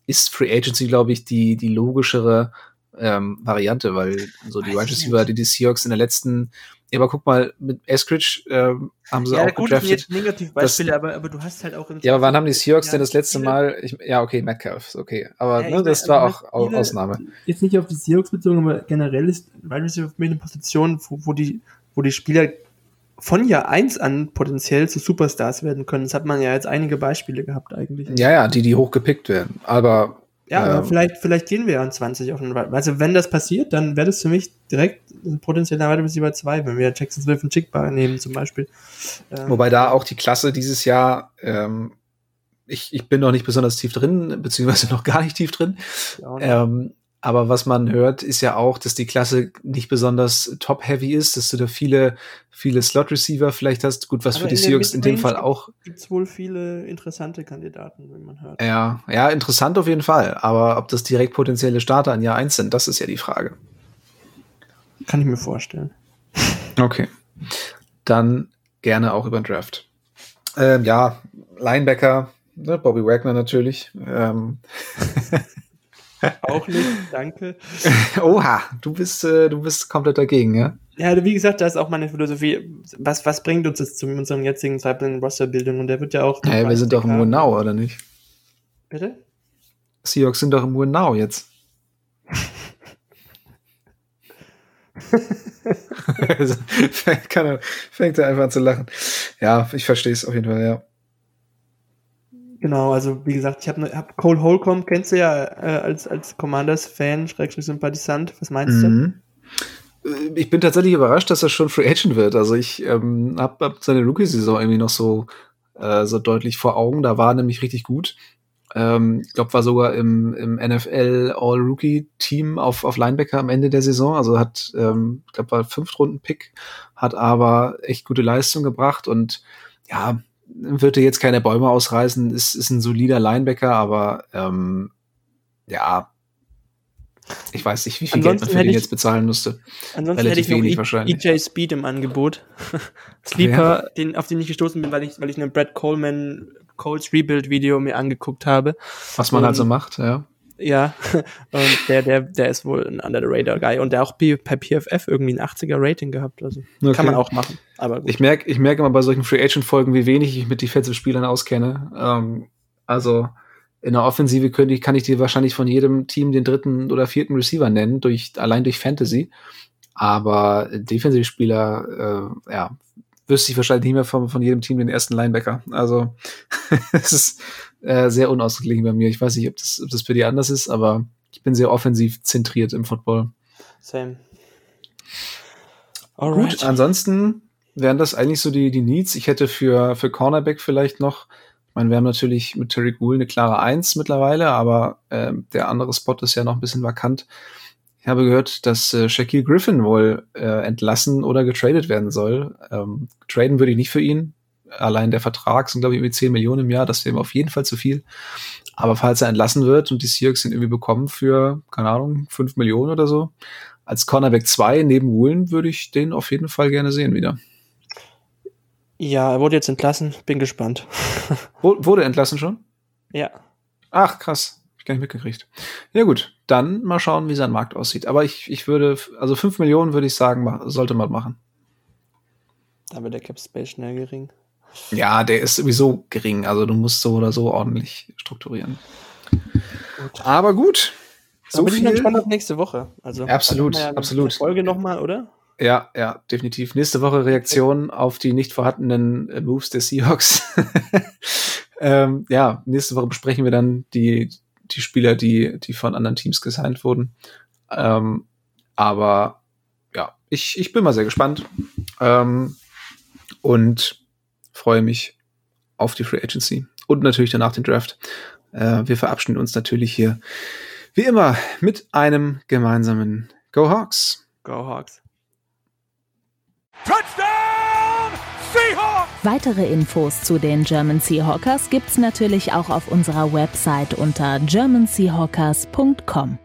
ist Free Agency, glaube ich, die, die logischere ähm, Variante, weil so die Wide Receiver, die die Seahawks in der letzten ja, aber guck mal, mit Eskridge ähm, haben sie ja, auch gut, gedraftet. Ja, Negativbeispiele, aber, aber du hast halt auch Ja, aber wann haben die Seahawks ja, denn das letzte Mal? Ich, ja, okay, Metcalf, okay. Aber ja, ne, das meine, war also auch viele, Ausnahme. Jetzt nicht auf die Seahawks bezogen, aber generell ist Wide Receiver eine Position, wo, wo, die, wo die Spieler von Jahr 1 an potenziell zu Superstars werden können. Das hat man ja jetzt einige Beispiele gehabt eigentlich. Ja, ja, die, die hochgepickt werden. Aber ja, aber ähm, vielleicht, vielleicht gehen wir an 20 auf den Also wenn das passiert, dann wäre das für mich direkt potenzieller Receiver 2, wenn wir Jackson Smith und Chickbar nehmen zum Beispiel. Ähm, Wobei da auch die Klasse dieses Jahr, ähm, ich, ich bin noch nicht besonders tief drin, beziehungsweise noch gar nicht tief drin. Ähm, aber was man hört, ist ja auch, dass die Klasse nicht besonders top-heavy ist, dass du da viele, viele Slot-Receiver vielleicht hast. Gut, was Aber für die Seahawks in dem Fall auch. Gibt es wohl viele interessante Kandidaten, wenn man hört. Ja, ja, interessant auf jeden Fall. Aber ob das direkt potenzielle Starter in Jahr 1 sind, das ist ja die Frage. Kann ich mir vorstellen. Okay. Dann gerne auch über den Draft. Ähm, ja, Linebacker, ne, Bobby Wagner natürlich. Ähm. Auch nicht, danke. Oha, du bist, äh, du bist komplett dagegen, ja? Ja, wie gesagt, da ist auch meine Philosophie. Was, was bringt uns das zu unserem jetzigen Zeitpunkt Rosterbildung? Und der wird ja auch. Hey, wir sind doch im Murnau, oder nicht? Bitte? Seahawks sind doch im Murnau jetzt. fängt er einfach an zu lachen. Ja, ich verstehe es auf jeden Fall, ja. Genau, also wie gesagt, ich habe ne, hab Cole Holcomb, kennst du ja äh, als, als Commanders-Fan, Schrägstrich Sympathisant. Was meinst mhm. du? Äh, ich bin tatsächlich überrascht, dass er schon Free Agent wird. Also ich ähm, habe hab seine Rookie-Saison irgendwie noch so, äh, so deutlich vor Augen. Da war nämlich richtig gut. Ähm, ich glaube, war sogar im, im NFL All-Rookie-Team auf, auf Linebacker am Ende der Saison. Also hat, ähm, ich glaube, war Fünftrunden-Pick, hat aber echt gute Leistung gebracht und ja, wird er jetzt keine Bäume ausreißen, ist, ist ein solider Linebacker, aber ähm, ja, ich weiß nicht, wie viel ansonsten Geld man für den ich, jetzt bezahlen müsste. Ansonsten Relativ hätte ich wenig noch wahrscheinlich. EJ Speed im Angebot. Sleeper, ja. den, auf den ich gestoßen bin, weil ich, weil ich einen Brad Coleman Colts Rebuild Video mir angeguckt habe. Was man um, also macht, ja. Ja, und der, der, der ist wohl ein Under the Radar Guy und der auch bei PFF irgendwie ein 80er Rating gehabt. Also okay. kann man auch machen. Aber gut. Ich merke ich merke immer bei solchen Free Agent Folgen, wie wenig ich mit Defensive Spielern auskenne. Ähm, also in der Offensive könnte ich, kann ich dir wahrscheinlich von jedem Team den dritten oder vierten Receiver nennen, durch, allein durch Fantasy. Aber Defensive Spieler, äh, ja, wüsste ich wahrscheinlich nicht mehr von, von jedem Team den ersten Linebacker. Also es ist äh, sehr unausgeglichen bei mir. Ich weiß nicht, ob das, ob das für die anders ist, aber ich bin sehr offensiv zentriert im Football. Same. Alright. Gut, ansonsten wären das eigentlich so die, die Needs. Ich hätte für, für Cornerback vielleicht noch, ich meine, wir haben natürlich mit Terry Gould eine klare Eins mittlerweile, aber äh, der andere Spot ist ja noch ein bisschen vakant. Ich habe gehört, dass äh, Shaquille Griffin wohl äh, entlassen oder getradet werden soll. Ähm, traden würde ich nicht für ihn. Allein der Vertrag sind, glaube ich, irgendwie 10 Millionen im Jahr. Das wäre ihm auf jeden Fall zu viel. Aber falls er entlassen wird und die Seahawks ihn irgendwie bekommen für, keine Ahnung, 5 Millionen oder so, als Cornerback 2 neben Woolen würde ich den auf jeden Fall gerne sehen wieder. Ja, er wurde jetzt entlassen. Bin gespannt. wurde entlassen schon? Ja. Ach, krass gar nicht mitgekriegt. Ja gut, dann mal schauen, wie sein Markt aussieht. Aber ich, ich würde, also 5 Millionen würde ich sagen, sollte man machen. Da wird der Cap Space schnell gering. Ja, der ist sowieso gering. Also du musst so oder so ordentlich strukturieren. Gut. Aber gut. So bin viel. ich gespannt auf nächste Woche. Also absolut, ja absolut. Folge nochmal, oder? Ja, ja, definitiv. Nächste Woche Reaktion auf die nicht vorhandenen äh, Moves der Seahawks. ähm, ja, nächste Woche besprechen wir dann die die Spieler, die, die von anderen Teams gesigned wurden. Ähm, aber ja, ich, ich bin mal sehr gespannt ähm, und freue mich auf die Free Agency und natürlich danach den Draft. Äh, wir verabschieden uns natürlich hier wie immer mit einem gemeinsamen Go Hawks. Go Hawks. Weitere Infos zu den German Seahawkers gibt's natürlich auch auf unserer Website unter germanseahawkers.com.